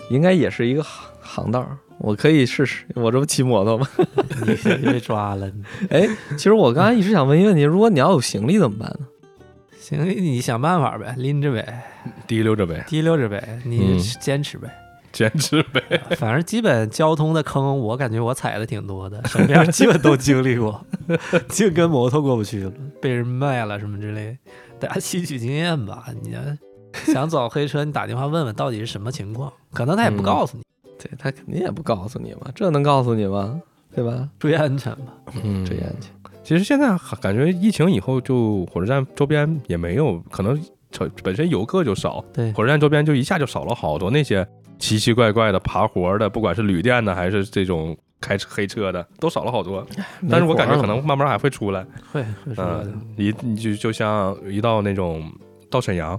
应该也是一个行行当儿，我可以试试。我这不骑摩托吗？你被抓了。哎，其实我刚才一直想问一个问题：如果你要有行李怎么办呢？行李，你想办法呗，拎着呗，提溜着呗，提溜着呗，你嗯坚持呗。坚持呗。反正基本交通的坑，我感觉我踩的挺多的，什么样基本都经历过，净跟摩托过不去了，被人卖了什么之类，大家吸取经验吧。你要想找黑车，你打电话问问到底是什么情况，可能他也不告诉你，对他肯定也不告诉你嘛，这能告诉你吗？对吧？注意安全吧。嗯注意安全。其实现在感觉疫情以后，就火车站周边也没有，可能本身游客就少，对，火车站周边就一下就少了好多那些奇奇怪怪的爬活的，不管是旅店的还是这种开黑车的，都少了好多。但是我感觉可能慢慢还会出来。会会说的。嗯，一你就就像一到那种到沈阳，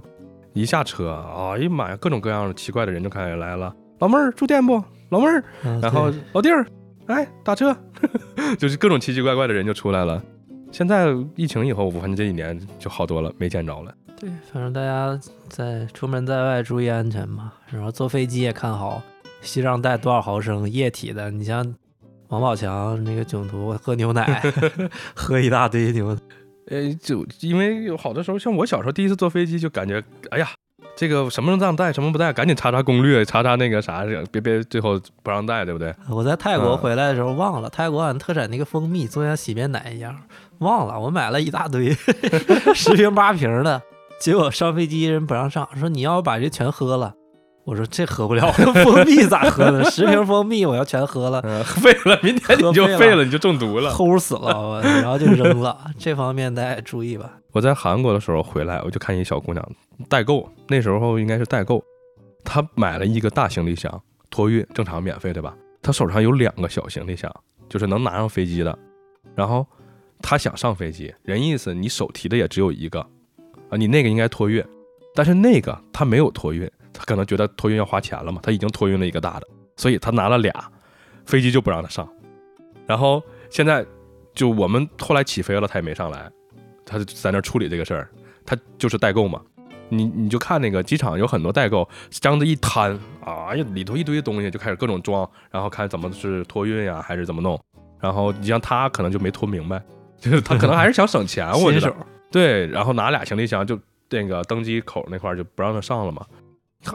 一下车，哎呀妈呀，各种各样的奇怪的人就开始来了。老妹儿住店不？老妹儿，嗯然后老弟儿，哎，打车，就是各种奇奇怪怪的人就出来了。现在疫情以后，我反正这几年就好多了，没见着了。对，反正大家在出门在外注意安全嘛，然后坐飞机也看好西藏带多少毫升液体的。你像王宝强那个囧途喝牛奶，喝一大堆牛奶，呃，就因为有好多时候，像我小时候第一次坐飞机，就感觉，哎呀，这个什么让带，什么不带，赶紧查查攻略，查查那个啥，别别最后不让带，对不对？我在泰国嗯回来的时候忘了，泰国好像特产那个蜂蜜，就像洗面奶一样，忘了。我买了一大堆，十瓶八瓶的，结果上飞机人不让上，说你要把这全喝了。我说这喝不了，蜂蜜咋喝呢？十瓶蜂蜜我要全喝了，嗯，废了，明天你就废了废了，你就中毒了。齁死了，我然后就扔了。这方面大家也注意吧。我在韩国的时候回来，我就看一小姑娘代购，那时候应该是代购，她买了一个大行李箱，托运正常免费对吧？她手上有两个小行李箱，就是能拿上飞机的。然后她想上飞机，人意思你手提的也只有一个啊，你那个应该托运，但是那个她没有托运，她可能觉得托运要花钱了嘛，她已经托运了一个大的，所以她拿了俩，飞机就不让她上。然后现在就我们后来起飞了，她也没上来。他就在那儿处理这个事儿，他就是代购嘛。你你就看那个机场有很多代购，箱子一摊，啊呀，里头一堆东西就开始各种装，然后看怎么是托运呀，还是怎么弄。然后你像他可能就没托明白，就是他可能还是想省钱，我觉得。对，然后拿俩行李箱就那个登机口那块儿就不让他上了嘛。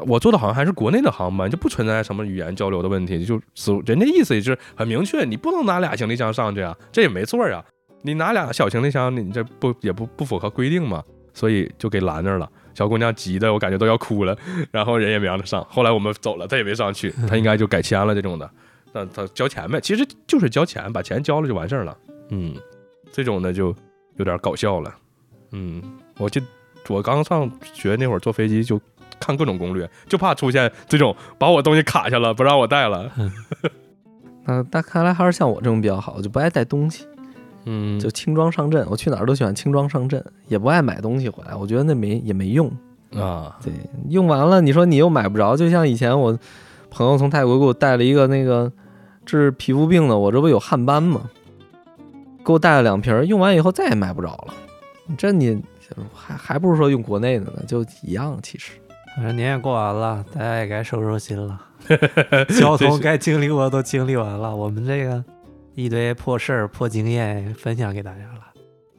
我坐的好像还是国内的航班，就不存在什么语言交流的问题，就人家意思也是很明确，你不能拿俩行李箱上去啊，这也没错呀。你拿俩小行李箱，你这不也不不符合规定吗？所以就给拦那儿了。小姑娘急的我感觉都要哭了，然后人也没让她上。后来我们走了，她也没上去，她应该就改签了这种的。那她交钱呗，其实就是交钱，把钱交了就完事儿了。嗯，这种的就有点搞笑了。嗯，我就我刚上学那会儿坐飞机就看各种攻略，就怕出现这种把我东西卡下了不让我带了。那但看来还是像我这种比较好，就不爱带东西，嗯，就轻装上阵。我去哪儿都喜欢轻装上阵，也不爱买东西回来，我觉得那没也没用。啊，对，用完了你说你又买不着，就像以前我朋友从泰国给我带了一个那个治皮肤病的，我这不有汗斑吗？给我带了两瓶儿，用完以后再也买不着了。这你还还不如说用国内的呢，就一样其实。反正年也过完了，大家也该收收心了。交通该经历过都经历完了，我们这个一堆破事儿、破经验分享给大家了。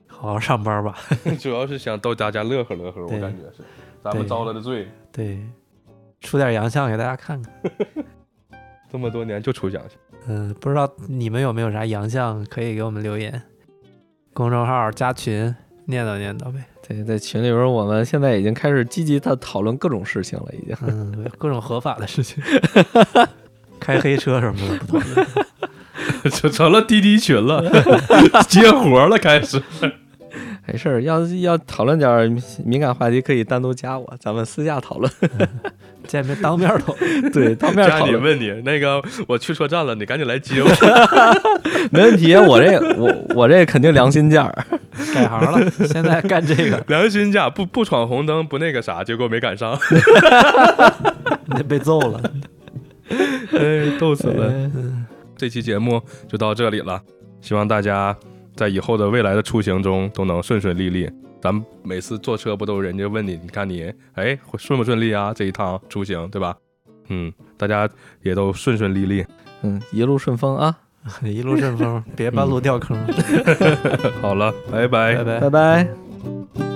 好好上班吧。主要是想逗大家乐呵乐呵，我感觉是咱们遭了的罪，对，出点洋相给大家看看。这么多年就出洋相。嗯，不知道你们有没有啥洋相可以给我们留言，公众号加群念叨念叨呗。对，在群里边，我们现在已经开始积极的讨论各种事情了，已经。嗯，各种合法的事情，开黑车什么的不讨论。就成了滴滴群了，接活了，开始。没事儿，要要讨论点儿敏感话题，可以单独加我，咱们私下讨论。见面当面讨论。对，当面家讨论你问你那个，我去车站了，你赶紧来接我。没问题。我这我我这肯定良心价儿。改行了，现在干这个，良心价，不不闯红灯，不那个啥，结果没赶上，你被揍了。哎，逗死了。嗯，这期节目就到这里了，希望大家在以后的未来的出行中都能顺顺利利。咱们每次坐车不都人家问你，你看你哎顺不顺利啊？这一趟出行对吧？嗯，大家也都顺顺利利。嗯，一路顺风啊，一路顺风，别半路掉坑。好了，拜拜拜拜拜。拜。